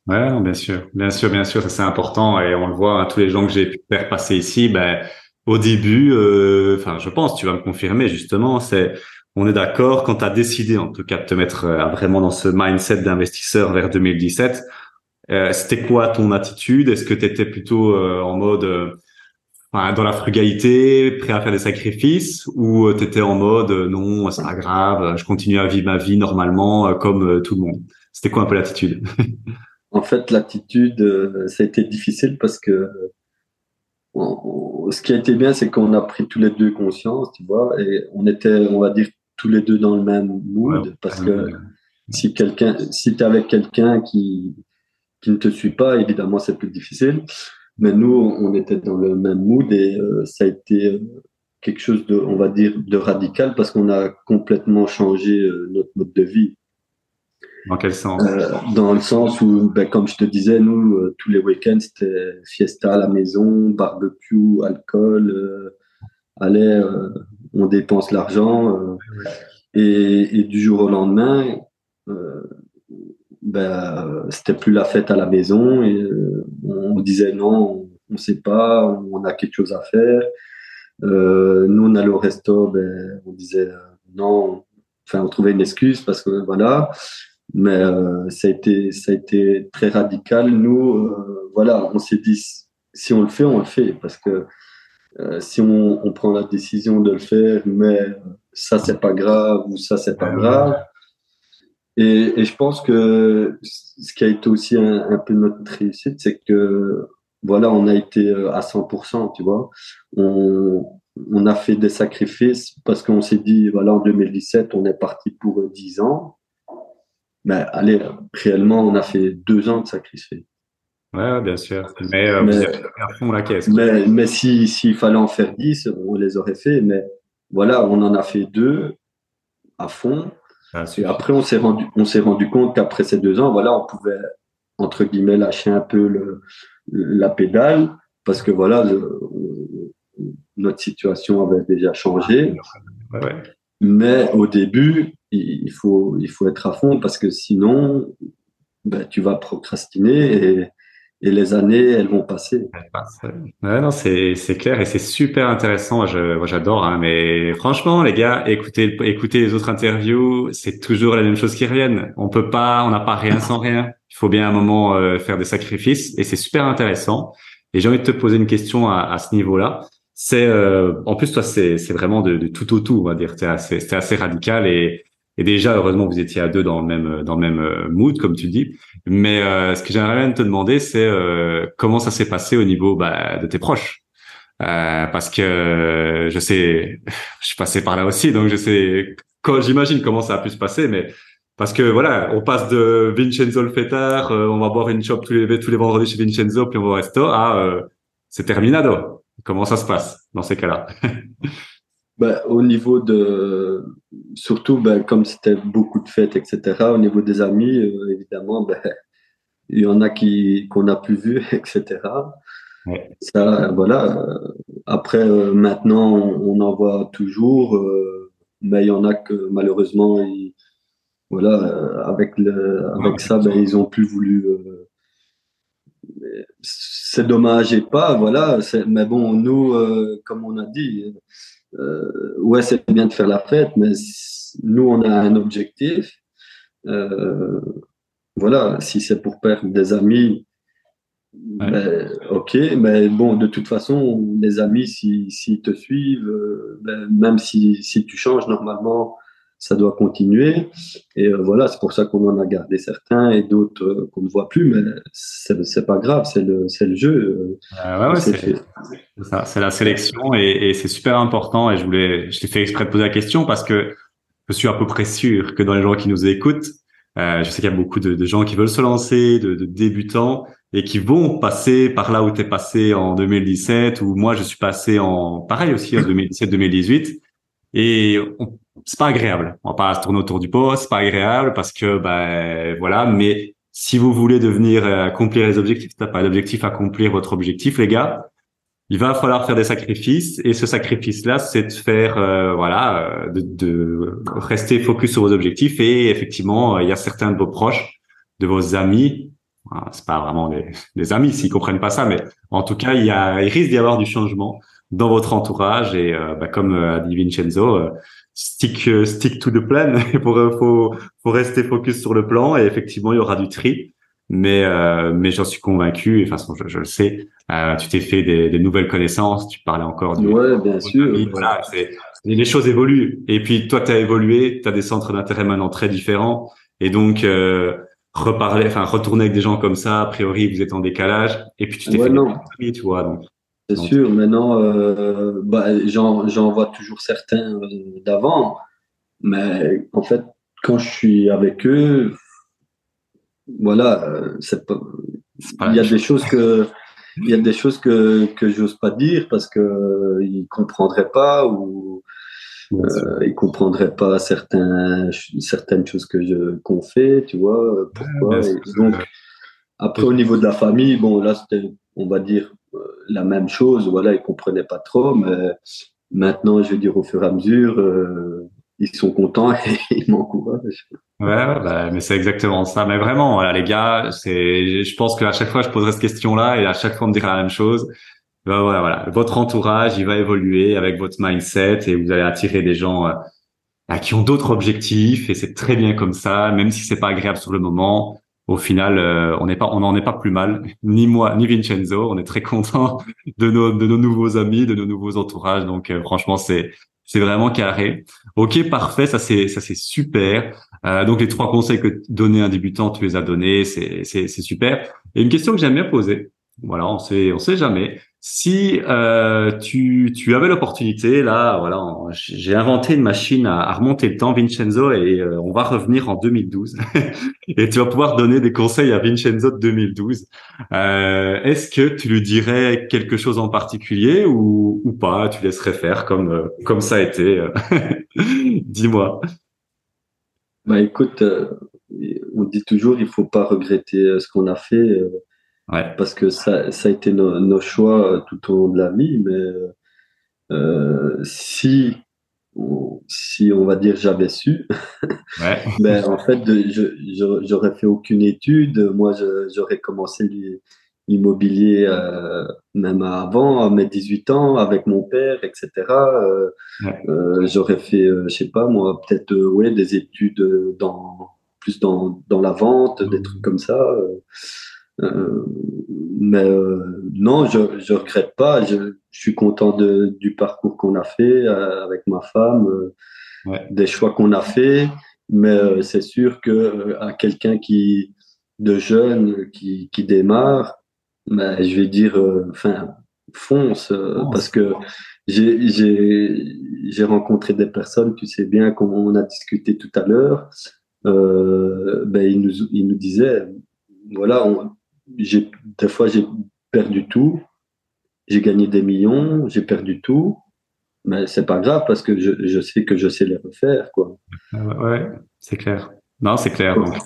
[SPEAKER 1] Ouais, bien sûr, bien sûr, bien sûr, ça c'est important et on le voit, hein, tous les gens que j'ai pu faire passer ici, ben, au début, euh, enfin, je pense, tu vas me confirmer justement, c'est on est d'accord quand tu as décidé en tout cas de te mettre euh, vraiment dans ce mindset d'investisseur vers 2017 euh, C'était quoi ton attitude? Est-ce que tu étais plutôt euh, en mode euh, dans la frugalité, prêt à faire des sacrifices, ou tu étais en mode non, c'est pas grave, je continue à vivre ma vie normalement comme tout le monde C'était quoi un peu l'attitude?
[SPEAKER 2] En fait, l'attitude, ça a été difficile parce que ce qui a été bien, c'est qu'on a pris tous les deux conscience, tu vois, et on était, on va dire, tous les deux dans le même mood, ouais, parce que ouais. si quelqu'un, si tu es avec quelqu'un qui, qui ne te suit pas, évidemment, c'est plus difficile. Mais nous, on était dans le même mood et euh, ça a été euh, quelque chose de, on va dire, de radical parce qu'on a complètement changé euh, notre mode de vie.
[SPEAKER 1] Dans quel sens?
[SPEAKER 2] Euh, Dans le sens où, ben, comme je te disais, nous, tous les week-ends, c'était fiesta à la maison, barbecue, alcool. allez, on dépense l'argent. Et, et, du jour au lendemain, ben, c'était plus la fête à la maison et on disait non, on ne sait pas, on a quelque chose à faire. Euh, nous, on allait au resto, ben, on disait non, enfin, on trouvait une excuse parce que voilà, mais euh, ça, a été, ça a été très radical. Nous, euh, voilà, on s'est dit si on le fait, on le fait parce que si on, on, prend la décision de le faire, mais ça, c'est pas grave ou ça, c'est pas grave et, et, je pense que ce qui a été aussi un, un peu notre réussite, c'est que voilà, on a été euh, à 100%, tu vois. On, on a fait des sacrifices parce qu'on s'est dit, voilà, en 2017, on est parti pour 10 ans. Mais allez, réellement, on a fait deux ans de sacrifices.
[SPEAKER 1] Ouais, bien sûr. Mais, euh, mais, à fond la caisse.
[SPEAKER 2] Mais, mais s'il si, fallait en faire 10, on les aurait fait. Mais voilà, on en a fait deux à fond. Ah, et après, on s'est rendu, on s'est rendu compte qu'après ces deux ans, voilà, on pouvait entre guillemets lâcher un peu le, la pédale parce que voilà, le, notre situation avait déjà changé.
[SPEAKER 1] Ouais, ouais.
[SPEAKER 2] Mais au début, il faut, il faut être à fond parce que sinon, ben, tu vas procrastiner et, et les années, elles vont passer.
[SPEAKER 1] Ouais, non, c'est c'est clair et c'est super intéressant. Je j'adore. Hein, mais franchement, les gars, écoutez écoutez les autres interviews, c'est toujours la même chose qui reviennent. On peut pas, on n'a pas rien sans rien. Il faut bien à un moment euh, faire des sacrifices et c'est super intéressant. Et j'ai envie de te poser une question à, à ce niveau-là. C'est euh, en plus toi, c'est c'est vraiment de, de, tout au tout, on va dire. C'était assez assez radical et et déjà, heureusement, vous étiez à deux dans le même dans le même euh, mood, comme tu dis. Mais euh, ce que j'aimerais bien te demander, c'est euh, comment ça s'est passé au niveau bah, de tes proches, euh, parce que je sais, je suis passé par là aussi, donc je sais, j'imagine comment ça a pu se passer, mais parce que voilà, on passe de Vincenzo le fêtard, on va boire une chop tous les tous les vendredis chez Vincenzo, puis on va au resto, à c'est terminado. Comment ça se passe dans ces cas-là?
[SPEAKER 2] Ben, au niveau de, surtout, ben, comme c'était beaucoup de fêtes, etc., au niveau des amis, euh, évidemment, ben, il y en a qui, qu'on a plus vu, etc. Ça, voilà. Après, euh, maintenant, on, en voit toujours, euh, mais il y en a que malheureusement, voilà, avec, le, avec ça, ben, ils ont plus voulu. c'est dommage et pas, voilà. Mais bon, nous, comme on a dit, euh, ouais, c'est bien de faire la fête, mais nous, on a un objectif. Euh, voilà, si c'est pour perdre des amis, ben, ok, mais bon, de toute façon, les amis, s'ils si, te suivent, euh, ben, même si, si, tu changes, normalement, ça doit continuer. Et euh, voilà, c'est pour ça qu'on en a gardé certains et d'autres euh, qu'on ne voit plus, mais c'est pas grave, c'est le, le jeu.
[SPEAKER 1] Euh, ouais, c'est la sélection et, et c'est super important. Et je voulais, je t'ai fait exprès de poser la question parce que je suis à peu près sûr que dans les gens qui nous écoutent, euh, je sais qu'il y a beaucoup de, de, gens qui veulent se lancer, de, de, débutants et qui vont passer par là où tu es passé en 2017 ou moi je suis passé en pareil aussi en 2017-2018 et on, c'est pas agréable. On va pas se tourner autour du pot, c'est pas agréable parce que ben voilà, mais si vous voulez devenir euh, accomplir les objectifs, t'as pas d'objectif accomplir votre objectif, les gars, il va falloir faire des sacrifices et ce sacrifice-là, c'est de faire euh, voilà, euh, de, de, rester focus sur vos objectifs et effectivement, il y a certains de vos proches, de vos amis, c'est pas vraiment des, amis s'ils comprennent pas ça, mais en tout cas, il y a, il risque d'y avoir du changement dans votre entourage et bah, comme a dit Vincenzo stick euh, stick to the plan. pour euh, faut faut rester focus sur le plan et effectivement il y aura du tri. Mais euh, mais j'en suis convaincu. Et de toute façon, je, je le sais. Euh, tu t'es fait des, des, nouvelles connaissances. Tu parlais encore
[SPEAKER 2] du. Ouais, bien sûr.
[SPEAKER 1] Voilà, les choses évoluent. Et puis toi, tu as évolué. Tu as des centres d'intérêt maintenant très différents. Et donc reparler, enfin retourner avec des gens comme ça. A priori, vous êtes en décalage. Et puis tu t'es fait des tu vois. Donc
[SPEAKER 2] c'est sûr, maintenant, euh, bah, j'en vois toujours certains euh, d'avant, mais en fait, quand je suis avec eux, voilà, euh, pas, il y a des choses que il y a des choses que que j'ose pas dire parce que euh, ils comprendraient pas ou euh, ils comprendraient pas certains certaines choses que je qu'on fait, tu vois pourquoi. donc après au niveau de la famille, bon là c'était on va dire la même chose. Voilà, ils comprenaient pas trop, mais maintenant, je veux dire, au fur et à mesure, euh, ils sont contents et ils m'encouragent.
[SPEAKER 1] Ouais, bah, mais c'est exactement ça. Mais vraiment, voilà, les gars, c'est, je pense qu'à chaque fois, je poserai cette question-là et à chaque fois, on me dira la même chose. Ben, voilà, voilà, votre entourage, il va évoluer avec votre mindset et vous allez attirer des gens euh, qui ont d'autres objectifs et c'est très bien comme ça, même si c'est pas agréable sur le moment au final, euh, on n'est pas, on n'en est pas plus mal, ni moi, ni Vincenzo. On est très content de nos, nouveaux amis, de nos nouveaux entourages. Donc, euh, franchement, c'est, vraiment carré. Ok, parfait, ça c'est, ça c'est super. Euh, donc, les trois conseils que donner un débutant, tu les as donnés, c'est super. Et une question que j'aime bien poser. Voilà, on sait, on sait jamais. Si euh, tu, tu avais l'opportunité, là, voilà, j'ai inventé une machine à, remonter le temps, Vincenzo, et euh, on va revenir en 2012. et tu vas pouvoir donner des conseils à Vincenzo de 2012. Euh, Est-ce que tu lui dirais quelque chose en particulier ou, ou pas? Tu laisserais faire comme euh, comme ça a été. Euh, dis-moi.
[SPEAKER 2] Bah écoute, on dit toujours, il faut pas regretter ce qu'on a fait parce que ça, ça a été nos, choix euh, tout au long de la vie, mais euh, si, on, si on va dire j'avais su, ouais. ben, en fait, j'aurais fait aucune étude. Moi, j'aurais commencé l'immobilier euh, même avant, à mes 18 ans, avec mon père, etc. Euh, euh, j'aurais fait, je sais pas moi, peut-être ouais, des études dans plus dans, dans la vente, des trucs comme ça. Mais non, je je regrette pas. Je, je suis content de, du parcours qu'on a fait avec ma femme, des choix qu'on a fait. Mais c'est sûr que à quelqu'un qui de jeune qui, qui démarre, bah, je vais dire, euh, enfin, fonce, euh, parce que j'ai rencontré des personnes, tu sais bien, comme on a discuté tout à l'heure, euh, ben, ils, nous, ils nous disaient, voilà, des fois j'ai perdu tout, j'ai gagné des millions, j'ai perdu tout, mais c'est pas grave parce que je, je, sais que je sais les refaire, quoi.
[SPEAKER 1] Ouais, c'est clair. Non, c'est clair. Donc,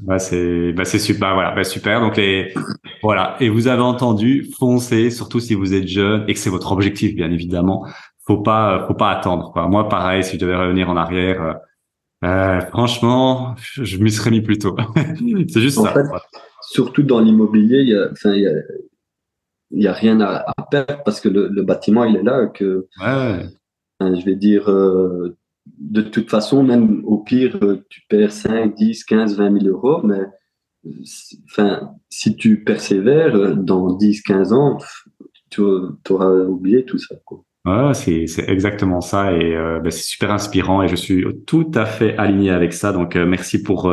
[SPEAKER 1] bah c'est bah c'est super voilà. Bah super donc les voilà. Et vous avez entendu foncez surtout si vous êtes jeune et que c'est votre objectif bien évidemment. Faut pas faut pas attendre quoi. Moi pareil si je devais revenir en arrière euh, euh franchement je m'y serais mis plus tôt. C'est juste ça
[SPEAKER 2] surtout dans l'immobilier il y a enfin il y a il y a rien à, à perdre parce que le, le, bâtiment il est là que ouais. je vais dire euh, de toute façon, même au pire, euh, tu perds 5, 10, 15, 20 000 euros, mais enfin, si tu persévères, euh, dans 10, 15 ans, tu auras oublié tout ça. Quoi.
[SPEAKER 1] Ouais, c'est, exactement ça et euh, ben, c'est super inspirant et je suis tout à fait aligné avec ça. Donc merci pour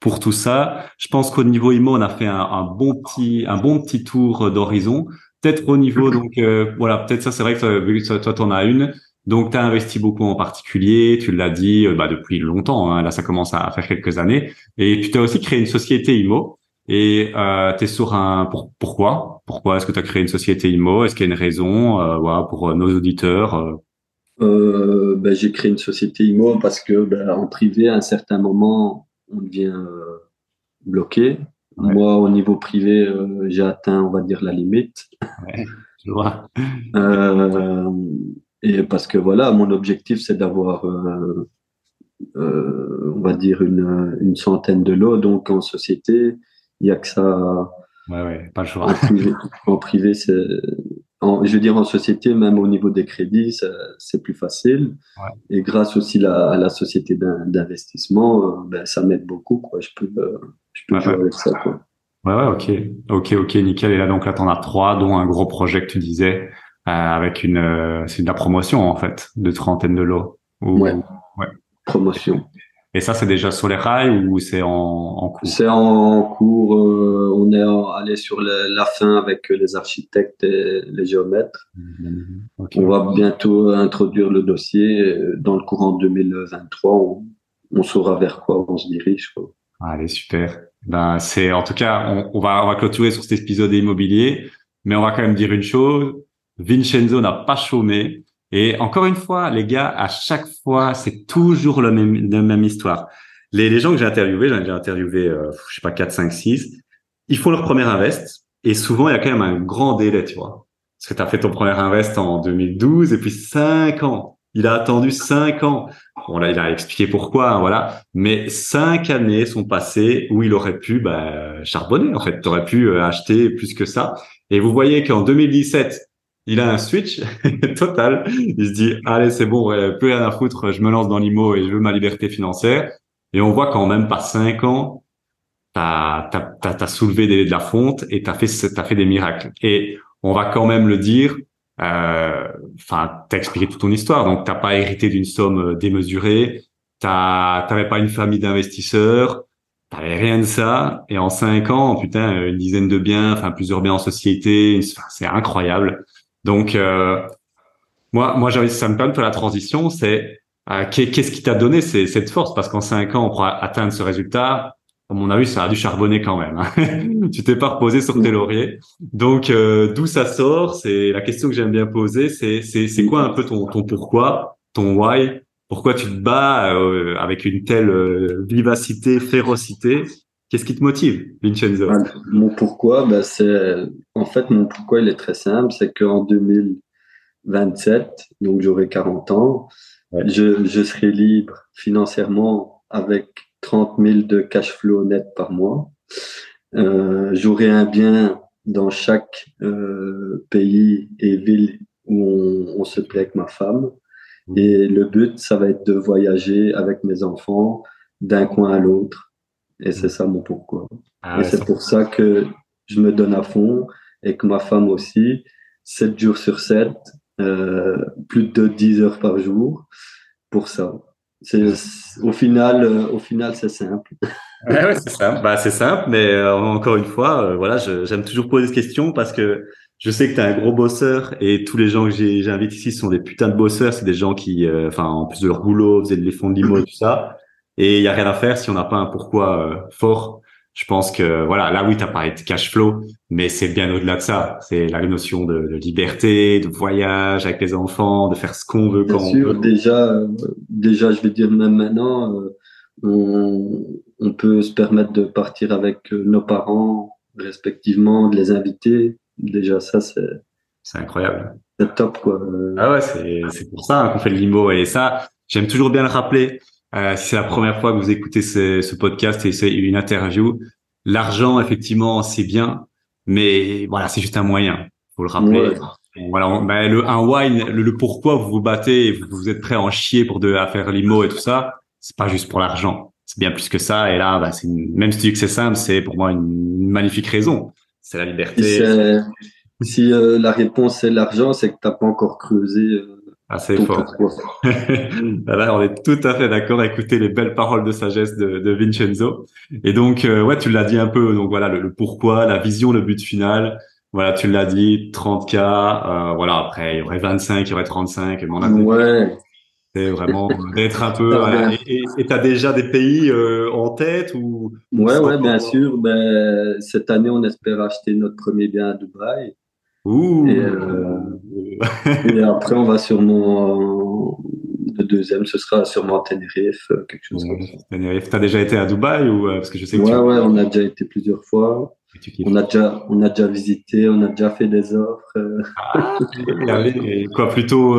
[SPEAKER 1] pour tout ça. Je pense qu'au niveau IMO, on a fait un, un bon petit un bon petit tour d'horizon. Peut-être au niveau donc voilà, peut-être ça c'est vrai que toi tu en as une. Donc, tu as investi beaucoup en particulier, tu l'as dit euh, bah, depuis longtemps, hein, là ça commence à faire quelques années, et puis tu as aussi créé une société IMO, et euh, tu es sur un... Pour, pourquoi? Pourquoi est-ce que tu as créé une société IMO Est-ce qu'il y a une raison euh, voilà, pour nos auditeurs euh?
[SPEAKER 2] euh, ben, J'ai créé une société IMO parce que ben, en privé, à un certain moment, on devient bloqué. Moi, au niveau privé, j'ai atteint, on va dire, la limite. Ouais, je vois. Et parce que voilà, mon objectif, c'est d'avoir, euh, euh, on va dire, une, une, centaine de lots. Donc, en société, il n'y a que ça.
[SPEAKER 1] Ouais, ouais, pas le choix.
[SPEAKER 2] En privé, c'est. Je veux dire, en société, même au niveau des crédits, c'est plus facile. Ouais. Et grâce aussi la, à la société d'investissement, euh, ben, ça m'aide beaucoup. Quoi. Je peux, euh, je peux jouer avec ça. Quoi.
[SPEAKER 1] Ouais, ouais, ok. Ok, ok, nickel. Et là, donc, là, tu en as trois, dont un gros projet que tu disais. Euh, avec une, euh, c'est de la promotion en fait, de trentaine de lots.
[SPEAKER 2] ouais. Promotion.
[SPEAKER 1] Et ça, c'est déjà sur les rails ou c'est en, en, cours?
[SPEAKER 2] C'est en cours. Euh, on est allé sur la fin avec les architectes et les géomètres. Mm-hmm. On va bientôt introduire le dossier. Dans le courant 2023, on, on saura vers quoi on se dirige. Quoi.
[SPEAKER 1] Allez, super. Ben, c'est en tout cas, on, on, va on va clôturer sur cet épisode immobilier, mais on va quand même dire une chose Vincenzo n'a pas chômé. Et encore une fois, les gars, à chaque fois, c'est toujours la même, la même histoire. Les, les gens que j'ai interviewés, j'en ai interviewé, euh, je sais pas, 4, 5, 6, ils font leur premier invest. Et souvent, il y a quand même un grand délai, tu vois. Parce que tu as fait ton premier invest en 2012 et puis 5 ans. Il a attendu 5 ans. Bon, là, il a expliqué pourquoi, hein, voilà. Mais 5 années sont passées où il aurait pu bah, charbonner, en fait. Tu aurais pu euh, acheter plus que ça. Et vous voyez qu'en 2017, il a un switch total. Il se dit, allez, c'est bon, plus rien à foutre, je me lance dans l'IMO et je veux ma liberté financière. Et on voit quand même pas cinq ans, t'as as, as, soulevé de la fonte et t'as fait as fait des miracles. Et on va quand même le dire. Euh, enfin, euh, t'as expliqué toute ton histoire, donc t'as pas hérité d'une somme démesurée. T'avais pas une famille d'investisseurs. T'avais rien de ça. Et en cinq ans, putain, une dizaine de biens, enfin plusieurs biens en société, c'est incroyable. Donc, euh, moi, moi, ça me permet faire la transition. C'est euh, qu'est-ce qui t'a donné cette force? Parce qu'en cinq ans, pour atteindre ce résultat, à mon avis, ça a dû charbonner quand même. Hein. tu t'es pas reposé sur tes lauriers. Donc, euh, d'où ça sort? C'est la question que j'aime bien poser. C'est quoi un peu ton ton pourquoi, ton why? Pourquoi tu te bats avec une telle vivacité, férocité? Qu'est-ce qui te motive, Vincenzo? Ah,
[SPEAKER 2] Mon pourquoi, ben c'est en fait mon pourquoi il est très simple, c'est qu'en 2027, donc j'aurai 40 ans, je, je serai libre financièrement avec 30 000 de cash flow net par mois. Euh, j'aurai un bien dans chaque pays et ville où on, on, se plaît avec ma femme. Et le but, ça va être de voyager avec mes enfants d'un coin à l'autre. Et c'est ça mon pourquoi. Ah et c'est pour ça que je me donne à fond et que ma femme aussi, 7 jours sur 7, euh, plus de 10 heures par jour pour ça. C'est, au final, euh, au final, c'est simple.
[SPEAKER 1] Ouais, ouais, c'est simple. Bah, c'est simple, mais euh, encore une fois, euh, voilà, j'aime toujours poser cette question parce que je sais que tu es un gros bosseur et tous les gens que j'ai, j'invite ici sont des putains de bosseurs. C'est des gens qui, enfin, en plus de leur boulot, faisaient des fonds de limo et tout ça. Et il y a rien à faire si on n'a pas un pourquoi fort je pense que voilà, là oui, tu as parlé de cash flow, mais c'est bien au-delà de ça. C'est la notion de, liberté, de voyage avec les enfants, de faire ce qu'on veut quand
[SPEAKER 2] on veut. Déjà, euh, déjà, je vais dire même maintenant, euh, on, on, peut se permettre de partir avec euh, nos parents respectivement, de les inviter. Déjà, ça, c'est
[SPEAKER 1] c'est incroyable.
[SPEAKER 2] C'est top, quoi.
[SPEAKER 1] Ah ouais, c'est c'est pour ça qu'on fait le limo et ça, j'aime toujours bien le rappeler. Euh, si c'est la première fois que vous écoutez ce, ce podcast et c'est une interview, l'argent effectivement c'est bien, mais voilà c'est juste un moyen. Faut le rappeler. Voilà, ben, le un wine, le, pourquoi vous vous battez, vous, vous êtes prêt à en chier pour de à faire limo et tout ça, c'est pas juste pour l'argent. C'est bien plus que ça. Et là, bah, c'est même si tu dis que c'est simple, c'est pour moi une, magnifique raison. C'est la liberté.
[SPEAKER 2] Si, euh, la réponse est l'argent, c'est que t'as pas encore creusé euh,
[SPEAKER 1] ah, c'est fort. Là, on est tout à fait d'accord. Écoutez les belles paroles de sagesse de, de Vincenzo. Et donc, euh, ouais, tu l'as dit un peu. Donc voilà, le, pourquoi, la vision, le but final. Voilà, tu l'as dit, 30 k. Euh, voilà, après il y aurait 25, il y aurait 35. Mais on
[SPEAKER 2] ouais.
[SPEAKER 1] C'est vraiment d'être un peu. Et tu as déjà des pays euh, en tête ou
[SPEAKER 2] Ouais, ouais, bien sûr. Ben, cette année, on espère acheter notre premier bien à Dubaï. Euh, et, après, on va sûrement. Le deuxième, ce sera sûrement Tenerife, euh, quelque chose comme ça.
[SPEAKER 1] Tenerife, t'as déjà été à Dubaï ou euh, parce que je sais que
[SPEAKER 2] Ouais, ouais, on a déjà été plusieurs fois. On a déjà, on a déjà visité, on a déjà fait des offres.
[SPEAKER 1] Ah, quoi, plutôt,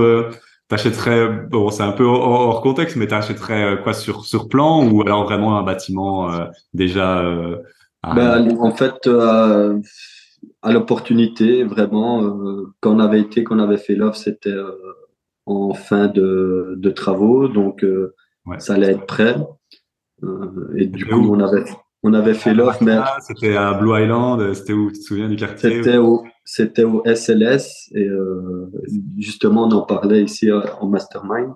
[SPEAKER 1] t'achèterais, bon, c'est un peu hors, contexte, mais t'achèterais quoi sur sur plan ou alors vraiment un bâtiment déjà.
[SPEAKER 2] Ben, en fait à l'opportunité, vraiment. Euh, quand on avait été, quand on avait fait l'offre, c'était euh, en fin de, de travaux, donc euh, ça allait être prêt. et du coup, on avait, on avait fait l'offre. Mais...
[SPEAKER 1] C'était à Blue Island, c'était où? Tu te souviens du quartier
[SPEAKER 2] C'était au, c'était au SLS, et justement, on en parlait ici en mastermind.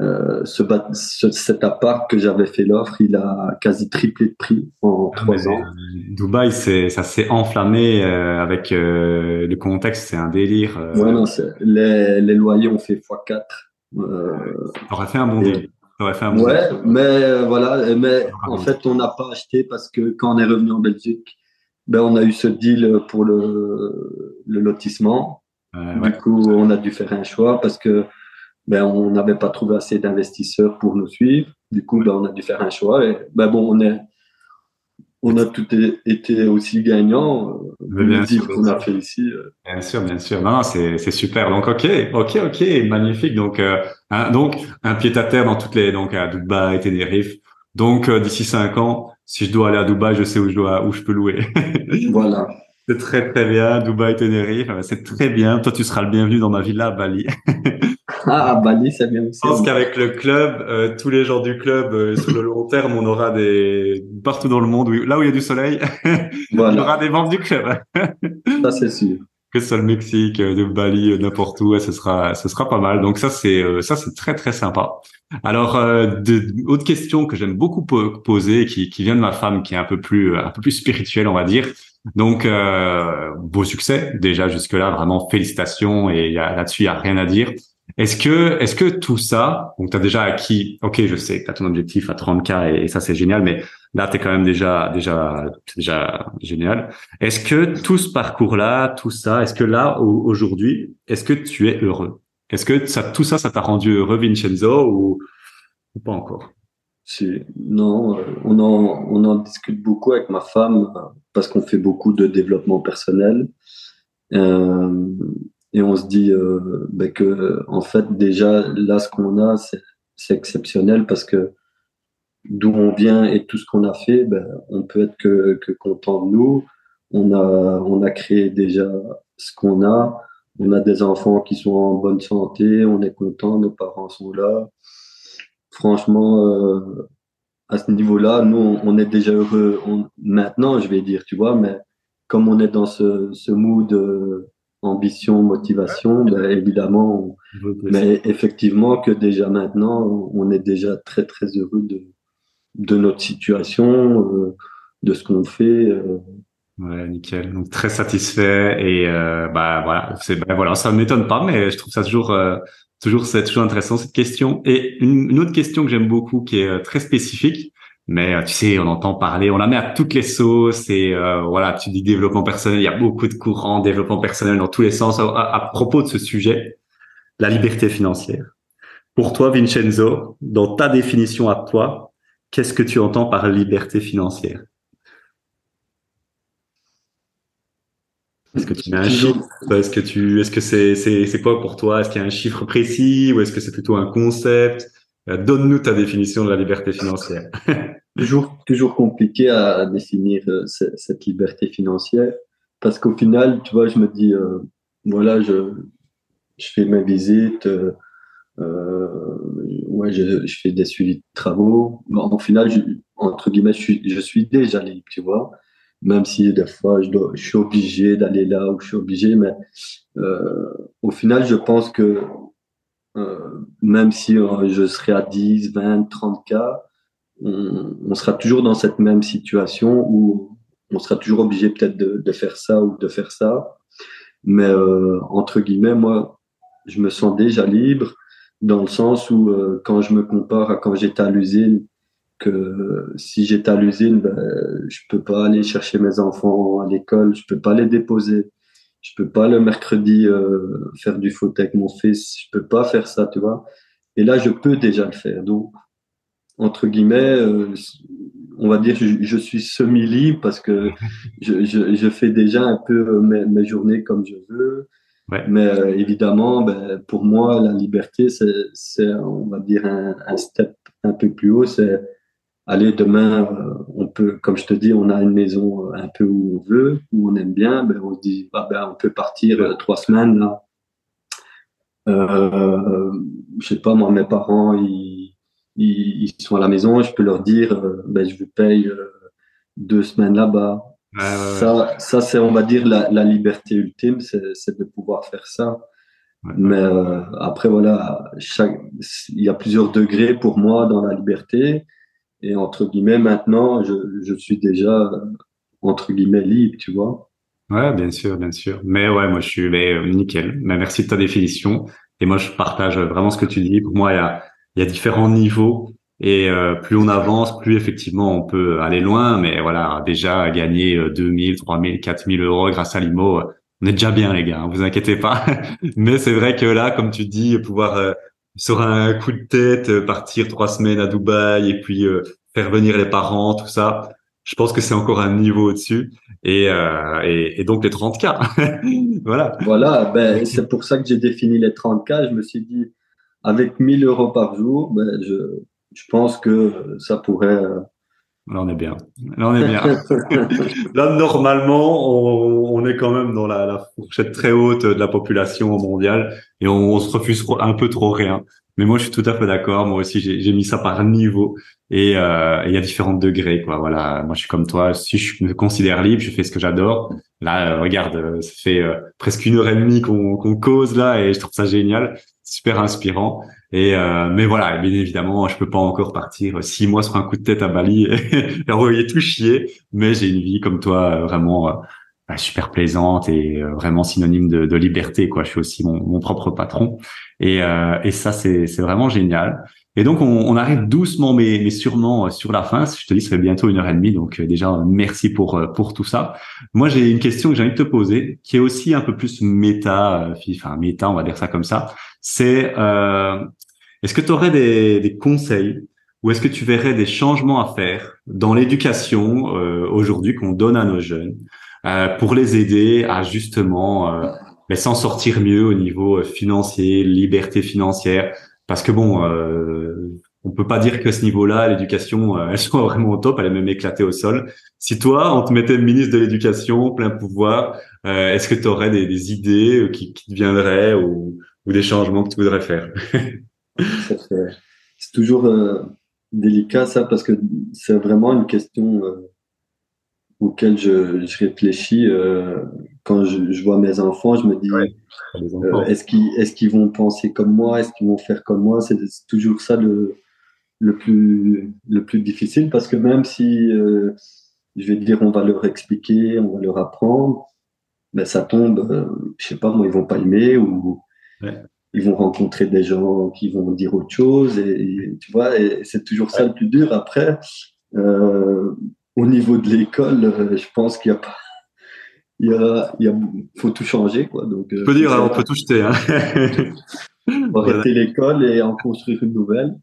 [SPEAKER 2] Euh, ce, ce, cet appart que j'avais fait l'offre, il a quasi triplé de prix en ah, trois ans.
[SPEAKER 1] Dubaï, c'est ça s'est enflammé euh, avec le contexte, c'est un délire.
[SPEAKER 2] Ouais, non, les, les, loyers ont fait x4.
[SPEAKER 1] Euh, aurait fait un bon deal.
[SPEAKER 2] Fait un bon ouais, mais voilà, mais en fait, on n'a pas acheté parce que quand on est revenu en Belgique, ben, on a eu ce deal pour le, le lotissement. du coup, on a dû faire un choix parce que ben, on n'avait pas trouvé assez d'investisseurs pour nous suivre. Du coup, ben, on a dû faire un choix. Et ben, bon, on, est, on a tout été aussi gagnants.
[SPEAKER 1] Euh, bien sûr,
[SPEAKER 2] qu'on a fait ici. Euh.
[SPEAKER 1] Bien sûr, bien sûr. Non, c'est, c'est super. Donc, ok, ok, ok, magnifique. Donc, euh, un, donc un pied à terre dans toutes les, donc à Dubaï, Tenerife. Donc, d'ici cinq ans, si je dois aller à Dubaï, je sais où je dois, où je peux louer.
[SPEAKER 2] voilà.
[SPEAKER 1] C'est très très bien, Dubaï, Tenerife, c'est très bien. Toi, tu seras le bienvenu dans ma villa à Bali.
[SPEAKER 2] ah, à Bali, c'est bien aussi.
[SPEAKER 1] Je pense qu'avec le club, euh, tous les gens du club, euh, sur le long terme, on aura des partout dans le monde, là où il y a du soleil, on aura des membres du club.
[SPEAKER 2] ça, c'est sûr.
[SPEAKER 1] Que ce soit le Mexique, euh, de Bali, n'importe où, ce sera, ce sera pas mal. Donc ça, c'est ça, c'est très très sympa. Alors, de, autre question que j'aime beaucoup poser, qui, qui vient de ma femme, qui est un peu plus un peu plus spirituelle, on va dire. Donc, euh, beau succès déjà jusque-là, vraiment félicitations et là-dessus, il n'y a rien à dire. Est-ce que, est-ce que tout ça, donc tu as déjà acquis, ok, je sais que tu as ton objectif à 30K et, ça c'est génial, mais là tu es quand même déjà, déjà, déjà génial. Est-ce que tout ce parcours-là, tout ça, est-ce que là, aujourd'hui, est-ce que tu es heureux? Est-ce que ça, tout ça, ça t'a rendu heureux, Vincenzo, ou, ou pas encore?
[SPEAKER 2] Non, euh, on en, on en discute beaucoup avec ma femme parce qu'on fait beaucoup de développement personnel. Euh, et on se dit euh, ben que, en fait, déjà, là, ce qu'on a, c'est exceptionnel parce que d'où on vient et tout ce qu'on a fait, ben, on peut être que, que content de nous. on a, on a créé déjà ce qu'on a. On a des enfants qui sont en bonne santé, on est content, nos parents sont là. Franchement, euh, à ce niveau-là, nous, on est déjà heureux maintenant, je vais dire, tu vois, mais comme on est dans ce, ce mood euh, ambition, motivation, ben, évidemment, mais effectivement que déjà maintenant, on est déjà très, très heureux de, de notre situation, euh, de ce qu'on fait. Euh.
[SPEAKER 1] Ouais, nickel. Donc très satisfait et euh, bah voilà, c'est bah, voilà, ça ne m'étonne pas, mais je trouve ça toujours toujours c'est toujours intéressant cette question. Et une, autre question que j'aime beaucoup qui est très spécifique, mais tu sais, on entend parler, on la met à toutes les sauces et voilà, tu dis développement personnel, il y a beaucoup de courants développement personnel dans tous les sens à propos de ce sujet, la liberté financière. Pour toi, Vincenzo, dans ta définition à toi, Qu'est-ce que tu entends par liberté financière? Est-ce que tu mets un chiffre Est-ce que tu, est-ce que c'est, c'est, c'est quoi pour toi? Est-ce qu'il y a un chiffre précis ou est-ce que c'est plutôt un concept? Euh, Donne-nous ta définition de la liberté financière.
[SPEAKER 2] toujours, toujours compliqué à, définir euh, cette liberté financière parce qu'au final, tu vois, je me dis, euh, voilà, je, je fais ma visite. Euh, ouais, je, je, fais des suivis de travaux. En final, je, entre guillemets, je suis, je suis déjà libre, tu vois. Même si des fois, je, dois, je suis obligé d'aller là où je suis obligé, mais euh, au final, je pense que euh, même si euh, je serai à 10, 20, 30 cas, on, on, sera toujours dans cette même situation où on sera toujours obligé peut-être de, de, faire ça ou de faire ça. Mais euh, entre guillemets, moi, je me sens déjà libre dans le sens où euh, quand je me compare à quand j'étais à l'usine, que si j'étais à l'usine, ben, je peux pas aller chercher mes enfants à l'école, je peux pas les déposer, je peux pas le mercredi euh, faire du foot avec mon fils, je peux pas faire ça, tu vois. Et là, je peux déjà le faire. Donc, entre guillemets, euh, on va dire, je, je suis semi-libre parce que je, je, je, fais déjà un peu mes, mes journées comme je veux. Mais euh, évidemment, ben, pour moi, la liberté, c'est, on va dire, un, un, step un peu plus haut. C'est aller demain, euh, on peut, comme je te dis, on a une maison euh, un peu où on veut, où on aime bien. Ben, on se dit, ah, ben, on peut partir trois semaines là. Euh, je sais pas, moi, mes parents, ils, ils, ils, sont à la maison. Je peux leur dire, ben, je vous paye deux semaines là-bas ça, ça c'est, on va dire, la, la liberté ultime, c'est de pouvoir faire ça. Mais euh, après, voilà, chaque, il y a plusieurs degrés pour moi dans la liberté. Et entre guillemets, maintenant, je, je suis déjà, entre guillemets, libre, tu vois.
[SPEAKER 1] Ouais, bien sûr, bien sûr. Mais ouais, moi, je suis mais, euh, nickel. Mais merci de ta définition. Et moi, je partage vraiment ce que tu dis. Pour moi, il y a, y a différents niveaux et euh, plus on avance, plus effectivement on peut aller loin. Mais voilà, déjà gagner 2000, 3000, 4000 euros grâce à l'IMO, euh, on est déjà bien les gars, hein, vous inquiétez pas. mais c'est vrai que là, comme tu dis, pouvoir euh, sur un coup de tête euh, partir trois semaines à Dubaï et puis faire venir les parents, tout ça, je pense que c'est encore un niveau au-dessus. Et, et, et, donc les 30K. voilà.
[SPEAKER 2] Voilà, ben, c'est pour ça que j'ai défini les 30K. Je me suis dit, avec 1000 euros par jour, ben, je, je pense que ça pourrait.
[SPEAKER 1] Là, on est bien. Là, on est bien. Là, normalement, on, on, est quand même dans la, la, fourchette très haute de la population mondiale et on, on, se refuse un peu trop rien. Mais moi, je suis tout à fait d'accord. Moi aussi, j'ai mis ça par niveau et euh, il y a différents degrés. Quoi. Voilà. Moi, je suis comme toi. Si je me considère libre, je fais ce que j'adore. Là, euh, regarde, euh, ça fait presque une heure et demie qu'on qu'on cause là et je trouve ça génial, super inspirant. Et euh, mais voilà, bien évidemment, je peux pas encore partir six mois sur un coup de tête à Bali et envoyer tout chier. Mais j'ai une vie comme toi, euh, vraiment euh, bah, super plaisante et vraiment synonyme de, liberté. Quoi, je suis aussi mon, mon propre patron. Et, et ça, c'est vraiment génial. Et donc, on, on, arrive doucement, mais, mais sûrement sur la fin. Je te dis, ça fait bientôt une heure et demie. Donc, déjà, merci pour pour tout ça. Moi, j'ai une question que j'ai envie de te poser, qui est aussi un peu plus méta, enfin méta, on va dire ça comme ça c'est euh, est-ce que tu aurais des, des conseils ou est-ce que tu verrais des changements à faire dans l'éducation euh, aujourd'hui qu'on donne à nos jeunes euh, pour les aider à justement euh, ben, s'en sortir mieux au niveau financier, liberté financière Parce que bon, euh, on peut pas dire que ce niveau-là, l'éducation, euh, elle soit vraiment au top, elle est même éclatée au sol. Si toi, on te mettait ministre de l'éducation, plein pouvoir, euh, est-ce que tu aurais des, des idées euh, qui, qui, te viendraient ou, ou, des changements que tu voudrais faire?
[SPEAKER 2] C'est toujours délicat ça parce que c'est vraiment une question auquel je, je réfléchis quand je, je, vois mes enfants. Je me dis est-ce qu'ils est-ce qu'ils vont penser comme moi? Est-ce qu'ils vont faire comme moi? C'est toujours ça le le plus, le plus difficile parce que même si, euh, je vais dire, on va leur expliquer, on va leur apprendre, ben ça tombe, euh, je sais pas, moi, ils vont pas aimer ou ils vont rencontrer des gens qui vont dire autre chose et, tu vois, et c'est toujours ça le plus dur. Après, euh, au niveau de l'école, je pense qu'il y a pas, il y a, il y a, faut tout changer, quoi. Donc,
[SPEAKER 1] je peux dire, hein, on peut tout jeter. Hein.
[SPEAKER 2] arrêter l'école et en construire une nouvelle.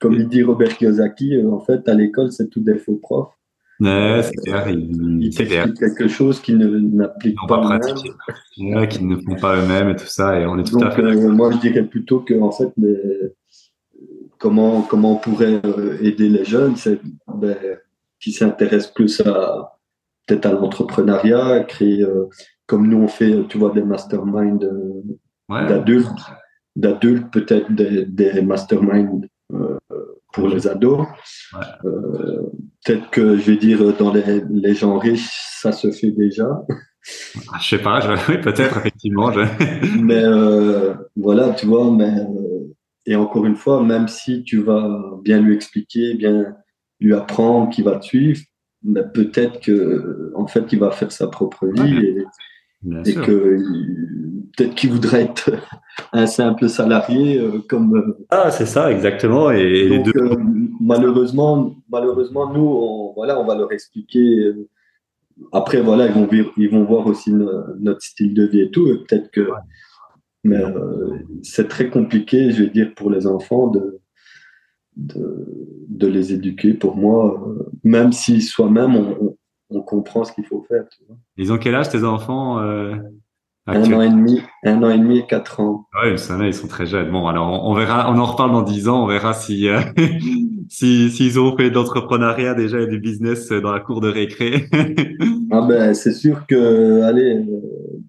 [SPEAKER 2] Comme il dit Robert Kiyosaki, euh, en fait, à l'école, c'est tout des faux profs.
[SPEAKER 1] Ouais, c'est clair.
[SPEAKER 2] Il, il quelque chose qu'ils n'appliquent pas,
[SPEAKER 1] pas eux-mêmes. qu'ils ne font pas eux-mêmes et tout ça. Et on est tout
[SPEAKER 2] Donc,
[SPEAKER 1] à fait.
[SPEAKER 2] Euh, moi, je dirais plutôt que, en fait, les... comment, comment on pourrait euh, aider les jeunes, c'est qui s'intéressent plus à peut-être à l'entrepreneuriat, créer, comme nous on fait, tu vois, des masterminds d'adultes d'adultes, peut-être des, des masterminds euh, pour les ados. Euh, peut-être que, je vais dire, dans les, les, gens riches, ça se fait déjà.
[SPEAKER 1] Ah, je sais pas, je, oui, peut-être, effectivement. Je...
[SPEAKER 2] mais euh, voilà, tu vois, mais, euh, et encore une fois, même si tu vas bien lui expliquer, bien lui apprendre, qu'il va te suivre, mais peut-être que en fait il va faire sa propre vie et, et que peut-être qu'il voudrait être un simple salarié euh, comme. Euh,
[SPEAKER 1] ah, c'est ça, exactement. Et,
[SPEAKER 2] donc, euh, malheureusement, malheureusement, nous, on, voilà, on va leur expliquer. Après, voilà, ils vont, ils vont voir aussi notre style de vie et tout. Peut-être que. Mais c'est très compliqué, je vais dire, pour les enfants de, de, de les éduquer. Pour moi, même si soi-même, on, on comprend ce qu'il faut faire. Tu vois.
[SPEAKER 1] Ils ont quel âge tes enfants euh,
[SPEAKER 2] Un an et demi, un an et demi et quatre ans.
[SPEAKER 1] Oui, ça ils sont très jeunes. Bon, alors on, verra, on en reparle dans dix ans, on verra si euh, si s'ils ont fait de l'entrepreneuriat déjà et du business dans la cour de récré.
[SPEAKER 2] ah ben c'est sûr que, allez, euh,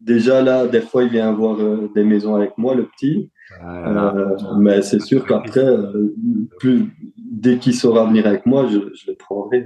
[SPEAKER 2] déjà là, des fois il vient voir des maisons avec moi, le petit. Mais c'est sûr qu'après, plus dès qu'il saura venir avec moi, je, je le prendrai.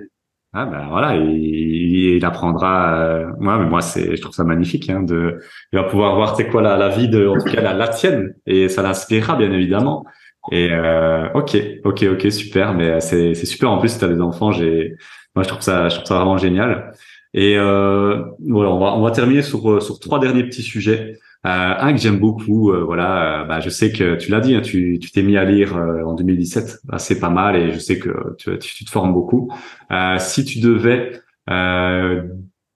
[SPEAKER 1] Ah ben voilà, il, il apprendra. Euh, moi, mais moi, c'est, je trouve ça magnifique. Hein, de, il va pouvoir voir, c'est quoi la, la vie de, en tout cas la, la tienne, et ça l'inspirera bien évidemment. Et euh, ok, ok, ok, super. Mais c'est, c'est super. En plus, si t'as des enfants, j'ai, moi, je trouve ça, je trouve ça vraiment génial. Et euh, voilà, on va, on va terminer sur sur trois derniers petits sujets. Euh, un que j'aime beaucoup, euh, voilà, euh, bah, je sais que tu l'as dit, hein, tu t'es mis à lire en 2017, bah, c'est pas mal et je sais que tu, tu te formes beaucoup. si tu devais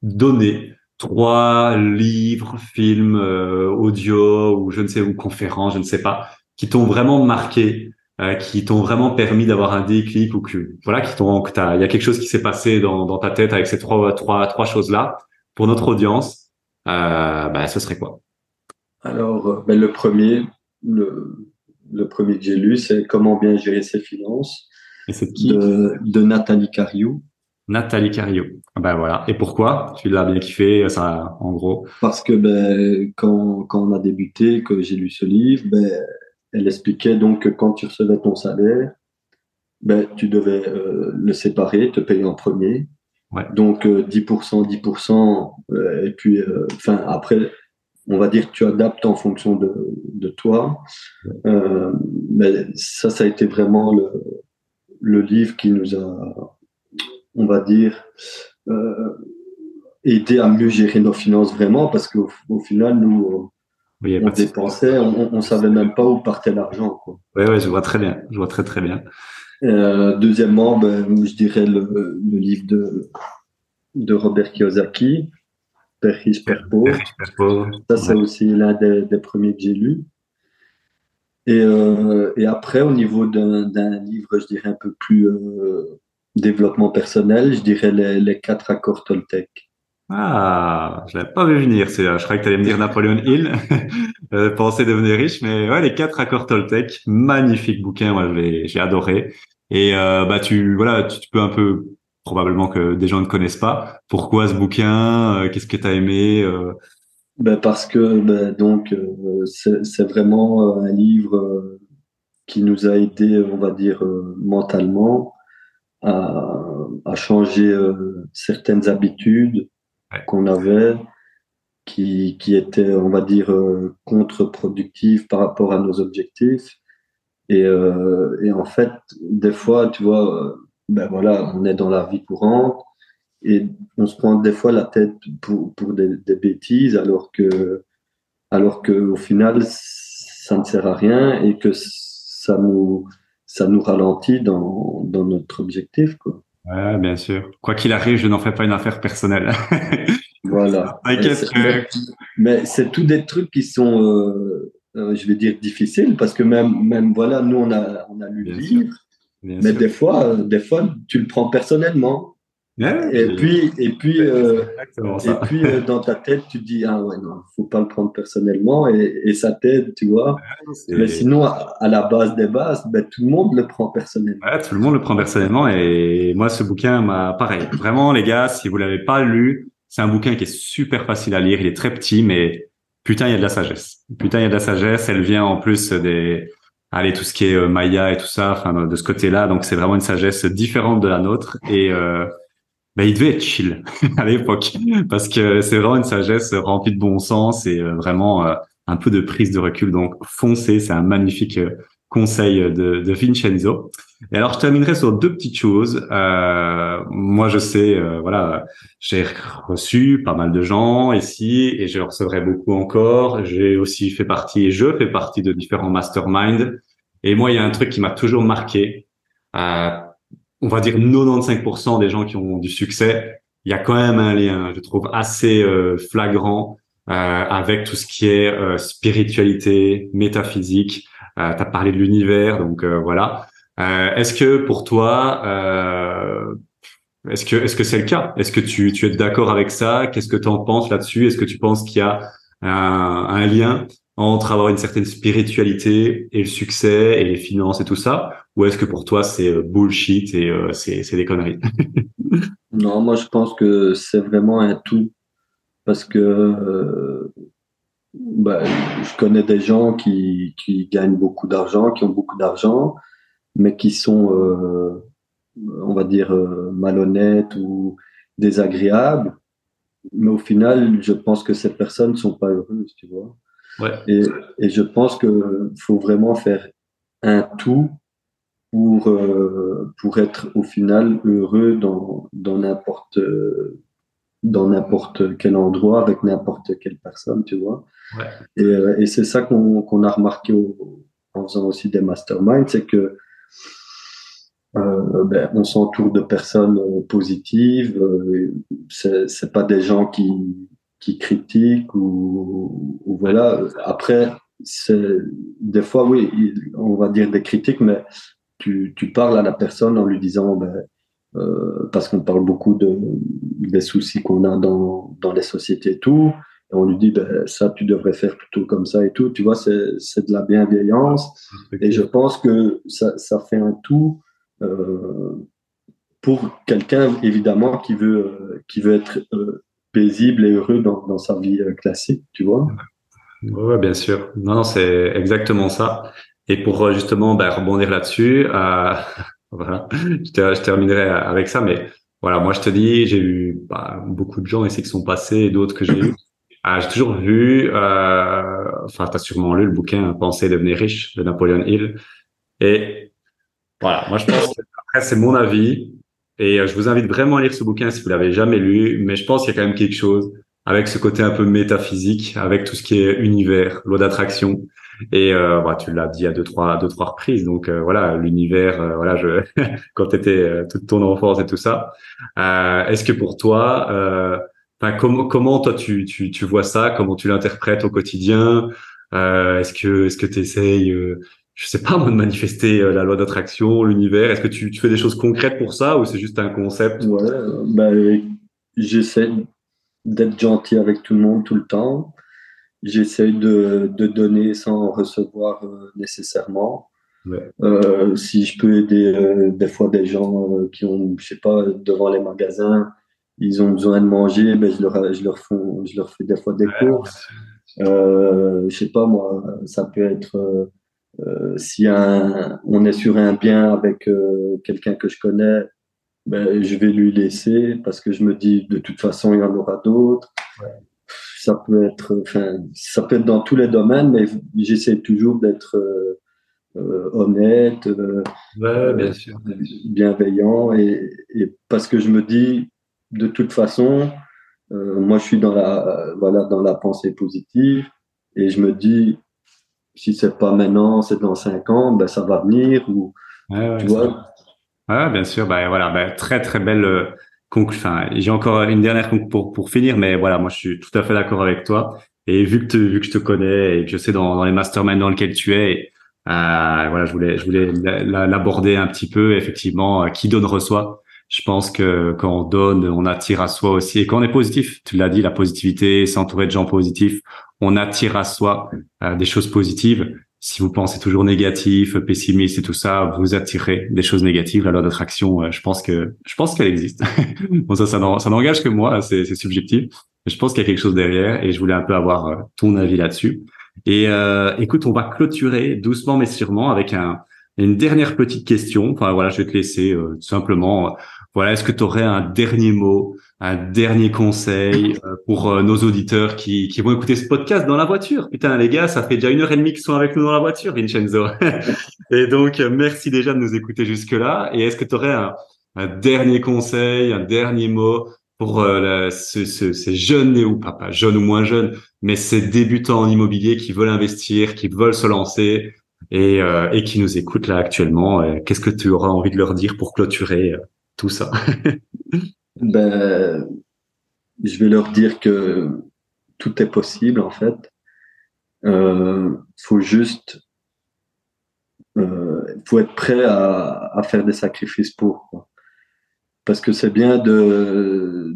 [SPEAKER 1] donner trois livres, films, audio ou je ne sais où conférences, je ne sais pas, qui t'ont vraiment marqué, qui t'ont vraiment permis d'avoir un déclic ou que voilà, qui t'ont, il y a quelque chose qui s'est passé dans, dans ta tête avec ces trois trois trois choses là pour notre audience, bah, ce serait quoi?
[SPEAKER 2] Alors, euh, ben, le premier, le, le premier que j'ai lu, c'est Comment bien gérer ses finances
[SPEAKER 1] Et c'est qui
[SPEAKER 2] de, de, Nathalie Cariou.
[SPEAKER 1] Nathalie Cariou. Ah ben voilà. Et pourquoi Tu l'as bien kiffé, ça, en gros?
[SPEAKER 2] Parce que ben, quand, quand on a débuté, que j'ai lu ce livre, ben, elle expliquait donc que quand tu recevais ton salaire, ben, tu devais euh, le séparer, te payer en premier.
[SPEAKER 1] Ouais.
[SPEAKER 2] Donc euh, 10%, 10%, euh, et puis, euh, enfin, après, on va dire que tu adaptes en fonction de, de toi. Euh, mais ça, ça a été vraiment le, le, livre qui nous a, on va dire, euh, aidé à mieux gérer nos finances vraiment, parce qu'au au final, nous, oui, on dépensait, on, on savait même pas où partait l'argent.
[SPEAKER 1] Oui, oui, je vois très bien. Je vois très très bien.
[SPEAKER 2] Euh, deuxièmement, ben, je dirais le, le livre de, de Robert Kiyosaki, Père pauvre. Ça, c'est aussi l'un des, des, premiers que j'ai lu. Et, euh, et, après, au niveau d'un livre, je dirais un peu plus euh, développement personnel, je dirais les, les quatre accords Toltec.
[SPEAKER 1] Ah, je l'avais pas vu venir. C'est, je croyais que tu allais me dire Napoléon Hill, euh, penser devenir riche, mais ouais, les quatre accords Toltec, magnifique bouquin, moi j'ai adoré. Et euh, bah tu voilà, tu, peux un peu probablement que des gens ne connaissent pas. Pourquoi ce bouquin? Euh, Qu'est-ce que tu as aimé? Euh?
[SPEAKER 2] ben parce que ben, donc c'est vraiment un livre qui nous a aidé, on va dire mentalement, à, à changer certaines habitudes qu'on avait qui, qui étaient, on va dire, euh, contre-productives par rapport à nos objectifs. Et, euh, et, en fait, des fois, tu vois, euh, ben voilà, on est dans la vie courante et on se prend des fois la tête pour, pour des, des bêtises alors que, alors que au final, ça ne sert à rien et que ça nous, ça nous ralentit dans, dans notre objectif, quoi.
[SPEAKER 1] Ouais, bien sûr. Quoi qu'il arrive, je n'en fais pas une affaire personnelle.
[SPEAKER 2] voilà. Mais c'est tous des trucs qui sont, euh, euh, je vais dire, difficiles parce que même, même voilà, nous on a, on a lu le livre, mais des fois, euh, des fois, tu le prends personnellement et, puis, et puis, euh, et puis euh, dans ta tête, tu dis ah ouais non, faut pas le prendre personnellement et, et ça t'aide, tu vois. Mais sinon, à, la base des bases, ben, tout le monde le prend personnellement.
[SPEAKER 1] Ouais, tout le monde le prend personnellement et moi ce bouquin m'a pareil. Vraiment les gars, si vous l'avez pas lu, c'est un bouquin qui est super facile à lire. Il est très petit, mais putain il y a de la sagesse. Putain il y a de la sagesse. Elle vient en plus des allez tout ce qui est euh, Maya et tout ça, enfin de ce côté-là. Donc c'est vraiment une sagesse différente de la nôtre et euh, bah, il devait être chill à l'époque parce que c'est vraiment une sagesse remplie de bon sens et euh, vraiment euh, un peu de prise de recul. Donc, foncez, c'est un magnifique euh, conseil de, de, Vincenzo. Et alors, je terminerai sur deux petites choses. Euh, moi, je sais, voilà, j'ai reçu pas mal de gens ici et je recevrai beaucoup encore. J'ai aussi fait partie et je fais partie de différents masterminds. Et moi, il y a un truc qui m'a toujours marqué. Euh, on va dire 95% des gens qui ont du succès, il y a quand même un lien, je trouve, assez euh, flagrant euh, avec tout ce qui est euh, spiritualité, métaphysique. tu as parlé de l'univers, donc voilà. est-ce que pour toi, est-ce que est-ce que c'est le cas? Est-ce que tu, tu es d'accord avec ça? Qu'est-ce que tu en penses là-dessus? Est-ce que tu penses qu'il y a un, un lien entre avoir une certaine spiritualité et le succès et les finances et tout ça? Ou est-ce que pour toi c'est euh, bullshit et euh, c'est, c'est des conneries?
[SPEAKER 2] Non, moi je pense que c'est vraiment un tout. Parce que euh, bah, je connais des gens qui, qui, gagnent beaucoup d'argent, qui ont beaucoup d'argent, mais qui sont, on va dire, malhonnêtes ou désagréables. Mais au final, je pense que ces personnes ne sont pas heureuses, tu vois. Et, et, je pense qu'il faut vraiment faire un tout pour, euh, pour être au final heureux dans, dans n'importe dans n'importe quel endroit avec n'importe quelle personne, tu vois. Ouais. Et, euh, et c'est ça qu'on qu'on a remarqué en faisant aussi des masterminds, c'est que euh, ben, on s'entoure de personnes positives. Euh, c'est pas des gens qui qui critiquent ou, ou voilà. Après, c'est des fois, oui, on va dire des critiques, mais tu, tu parles à la personne en lui disant, ben, euh, parce qu'on parle beaucoup de, des soucis qu'on a dans, dans les sociétés et tout, et on lui dit, ben, ça, tu devrais faire plutôt comme ça et tout. Tu vois, c'est, de la bienveillance. Et je pense que ça, ça fait un tout euh, pour quelqu'un, évidemment, qui veut, qui veut être euh, paisible et heureux dans, dans sa vie euh, classique, tu vois.
[SPEAKER 1] Oui, bien sûr. Non, non, c'est exactement ça. Et pour euh, justement bah, rebondir là-dessus, euh, voilà, je, je, terminerai avec ça. Mais voilà, moi je te dis, j'ai eu bah, beaucoup de gens ici qui sont passés et d'autres que j'ai eu. Ah, j'ai toujours vu, euh, enfin, tu as sûrement lu le bouquin Penser et devenir riche de Napoleon Hill. Et voilà, moi je pense que après c'est mon avis. Et euh, je vous invite vraiment à lire ce bouquin si vous l'avez jamais lu. Mais je pense qu'il y a quand même quelque chose avec ce côté un peu métaphysique, avec tout ce qui est univers, loi d'attraction. Et euh, bah, tu l'as dit à deux trois deux trois reprises. Donc euh, voilà, l'univers. Euh, voilà, je quand tu étais toute ton enfance et tout ça. Est-ce que pour toi, enfin comment comment toi tu tu tu vois ça? Comment tu l'interprètes au quotidien? Est-ce que est-ce que tu essayes je sais pas moi de manifester euh, la loi d'attraction, l'univers? Est-ce que tu, tu, fais des choses concrètes pour ça ou c'est juste un concept?
[SPEAKER 2] Ouais, bah, j'essaie d'être gentil avec tout le monde tout le temps. J'essaye de, de, donner sans recevoir euh, nécessairement. Euh, si je peux aider euh, des fois des gens qui ont, je sais pas, devant les magasins, ils ont besoin de manger, ben je leur, je leur, font, je leur fais des fois des courses. Euh, je sais pas moi, ça peut être si un, on est sur un bien avec quelqu'un que je connais, ben, je vais lui laisser parce que je me dis de toute façon il y en aura d'autres. Ça peut être, enfin, ça peut être dans tous les domaines, mais j'essaie toujours d'être euh, euh, honnête, euh,
[SPEAKER 1] bien sûr.
[SPEAKER 2] bienveillant, et, et, parce que je me dis de toute façon, moi je suis dans la, voilà, dans la pensée positive, et je me dis si c'est pas maintenant, c'est dans cinq ans, ben ça va venir ou tu vois
[SPEAKER 1] ah, bien sûr. Bah, voilà, bah, très très belle euh. Enfin, j'ai encore une dernière pour pour finir, mais voilà, moi je suis tout à fait d'accord avec toi. Et vu que vu que je te connais et que je sais dans, dans les masterminds dans lesquels tu es, euh, voilà, je voulais je voulais l'aborder un petit peu. Effectivement, euh, qui donne reçoit. Je pense que quand on donne, on attire à soi aussi. Et quand on est positif, tu l'as dit, la positivité, s'entourer de gens positifs, on attire à soi euh, des choses positives si vous pensez toujours négatif, pessimiste et tout ça, vous attirez des choses négatives. La loi d'attraction, euh, je pense que je pense qu'elle existe. bon, ça, ça n'engage que moi, c'est subjectif. Je pense qu'il y a quelque chose derrière et je voulais un peu avoir euh, ton avis là-dessus. Et euh, écoute, on va clôturer doucement mais sûrement avec un, une dernière petite question. Enfin voilà, je vais te laisser euh, tout simplement. Voilà, est-ce que tu aurais un dernier mot un dernier conseil euh, pour euh, nos auditeurs qui, qui vont écouter ce podcast dans la voiture? Putain, les gars, ça fait déjà une heure et demie qu'ils sont avec nous dans la voiture, Vincenzo. et donc, euh, merci déjà de nous écouter jusque-là. Et est-ce que tu aurais un, un, dernier conseil, un dernier mot pour euh, ce, ce, ces jeunes ou pas, pas jeunes ou moins jeunes, mais ces débutants en immobilier qui veulent investir, qui veulent se lancer et, euh, et qui nous écoutent là actuellement Qu'est-ce que tu auras envie de leur dire pour clôturer tout ça
[SPEAKER 2] ben, je vais leur dire que tout est possible en fait. Euh, faut juste, euh, faut être prêt à, à, faire des sacrifices pour. Parce que c'est bien de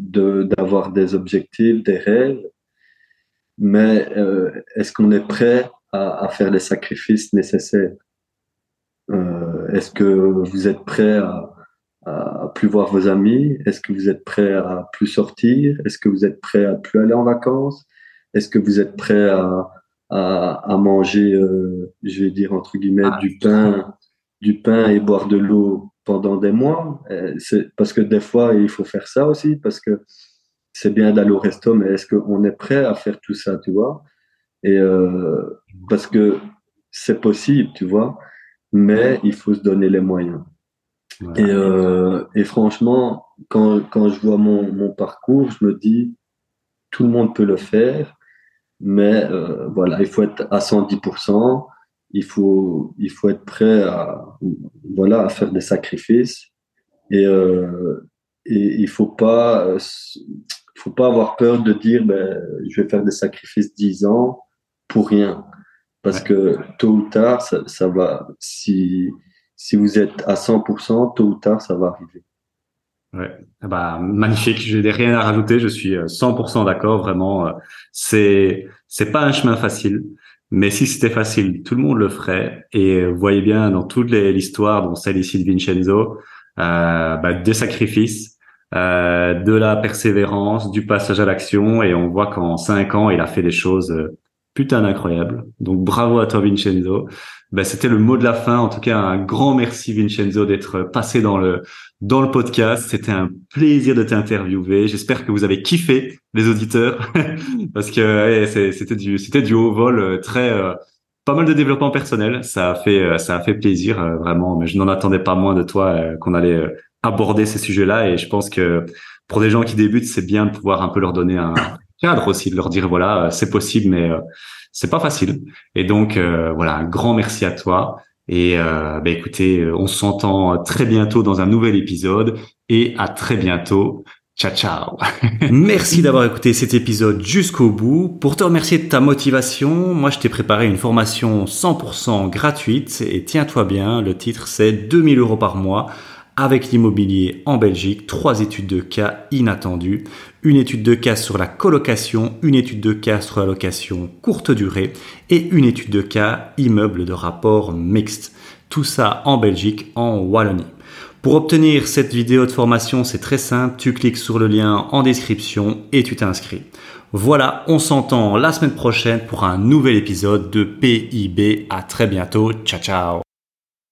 [SPEAKER 2] d'avoir des objectifs, des rêves, mais euh, est-ce qu'on est prêt à, à, faire les sacrifices nécessaires? Euh, Est-ce que vous êtes prêt à à plus voir vos amis? Est-ce que vous êtes prêt à plus sortir? Est-ce que vous êtes prêt à plus aller en vacances? Est-ce que vous êtes prêt à, à, à manger, euh, je vais dire entre guillemets, ah, du pain, du pain et boire de l'eau pendant des mois? Euh, C'est parce que des fois il faut faire ça aussi parce que c'est bien d'aller au resto, mais est-ce qu'on est prêt à faire tout ça, tu vois? Et euh, parce que c'est possible, tu vois, mais il faut se donner les moyens. Et, euh, et, franchement, quand, quand je vois mon, mon, parcours, je me dis, tout le monde peut le faire, mais euh, voilà, il faut être à 110%, il faut, il faut être prêt à, voilà, à faire des sacrifices, et, euh, et il faut pas, euh, faut pas avoir peur de dire, ben, je vais faire des sacrifices 10 ans pour rien, parce que tôt ou tard, ça, ça va, si si vous êtes à 100%, tôt ou tard, ça va arriver.
[SPEAKER 1] Ouais, ah bah magnifique. Je n'ai rien à rajouter. Je suis 100% euh, d'accord. Vraiment, euh, c'est c'est pas un chemin facile, mais si c'était facile, tout le monde le ferait. Et vous voyez bien dans toute l'histoire, dont celle ici de Vincenzo, euh, bah, des sacrifices, euh, de la persévérance, du passage à l'action, et on voit qu'en cinq ans, il a fait des choses euh, putain incroyables. Donc bravo à toi Vincenzo ben, c'était le mot de la fin. En tout cas, un grand merci Vincenzo d'être passé dans le dans le podcast. C'était un plaisir de t'interviewer. J'espère que vous avez kiffé les auditeurs parce que c'était du c'était du haut vol euh, très euh, pas mal de développement personnel. Ça a fait euh, ça a fait plaisir vraiment. Mais je n'en attendais pas moins de toi qu'on allait aborder ces sujets-là. Et je pense que pour des gens qui débutent, c'est bien de pouvoir un peu leur donner un cadre aussi, de leur dire voilà, c'est possible, mais c'est pas facile. Et donc euh, voilà, un grand merci à toi. Et euh, bah, écoutez, euh, on s'entend très bientôt dans un nouvel épisode et à très bientôt. Ciao ciao. Merci d'avoir écouté cet épisode jusqu'au bout. Pour te remercier de ta motivation, moi je t'ai préparé une formation 100% gratuite et tiens-toi bien, le titre c'est 2000 euros par mois avec l'immobilier en Belgique, trois études de cas inattendues, une étude de cas sur la colocation, une étude de cas sur la location courte durée et une étude de cas immeuble de rapport mixte. Tout ça en Belgique, en Wallonie. Pour obtenir cette vidéo de formation, c'est très simple, tu cliques sur le lien en description et tu t'inscris. Voilà, on s'entend la semaine prochaine pour un nouvel épisode de PIB. À très bientôt. Ciao ciao.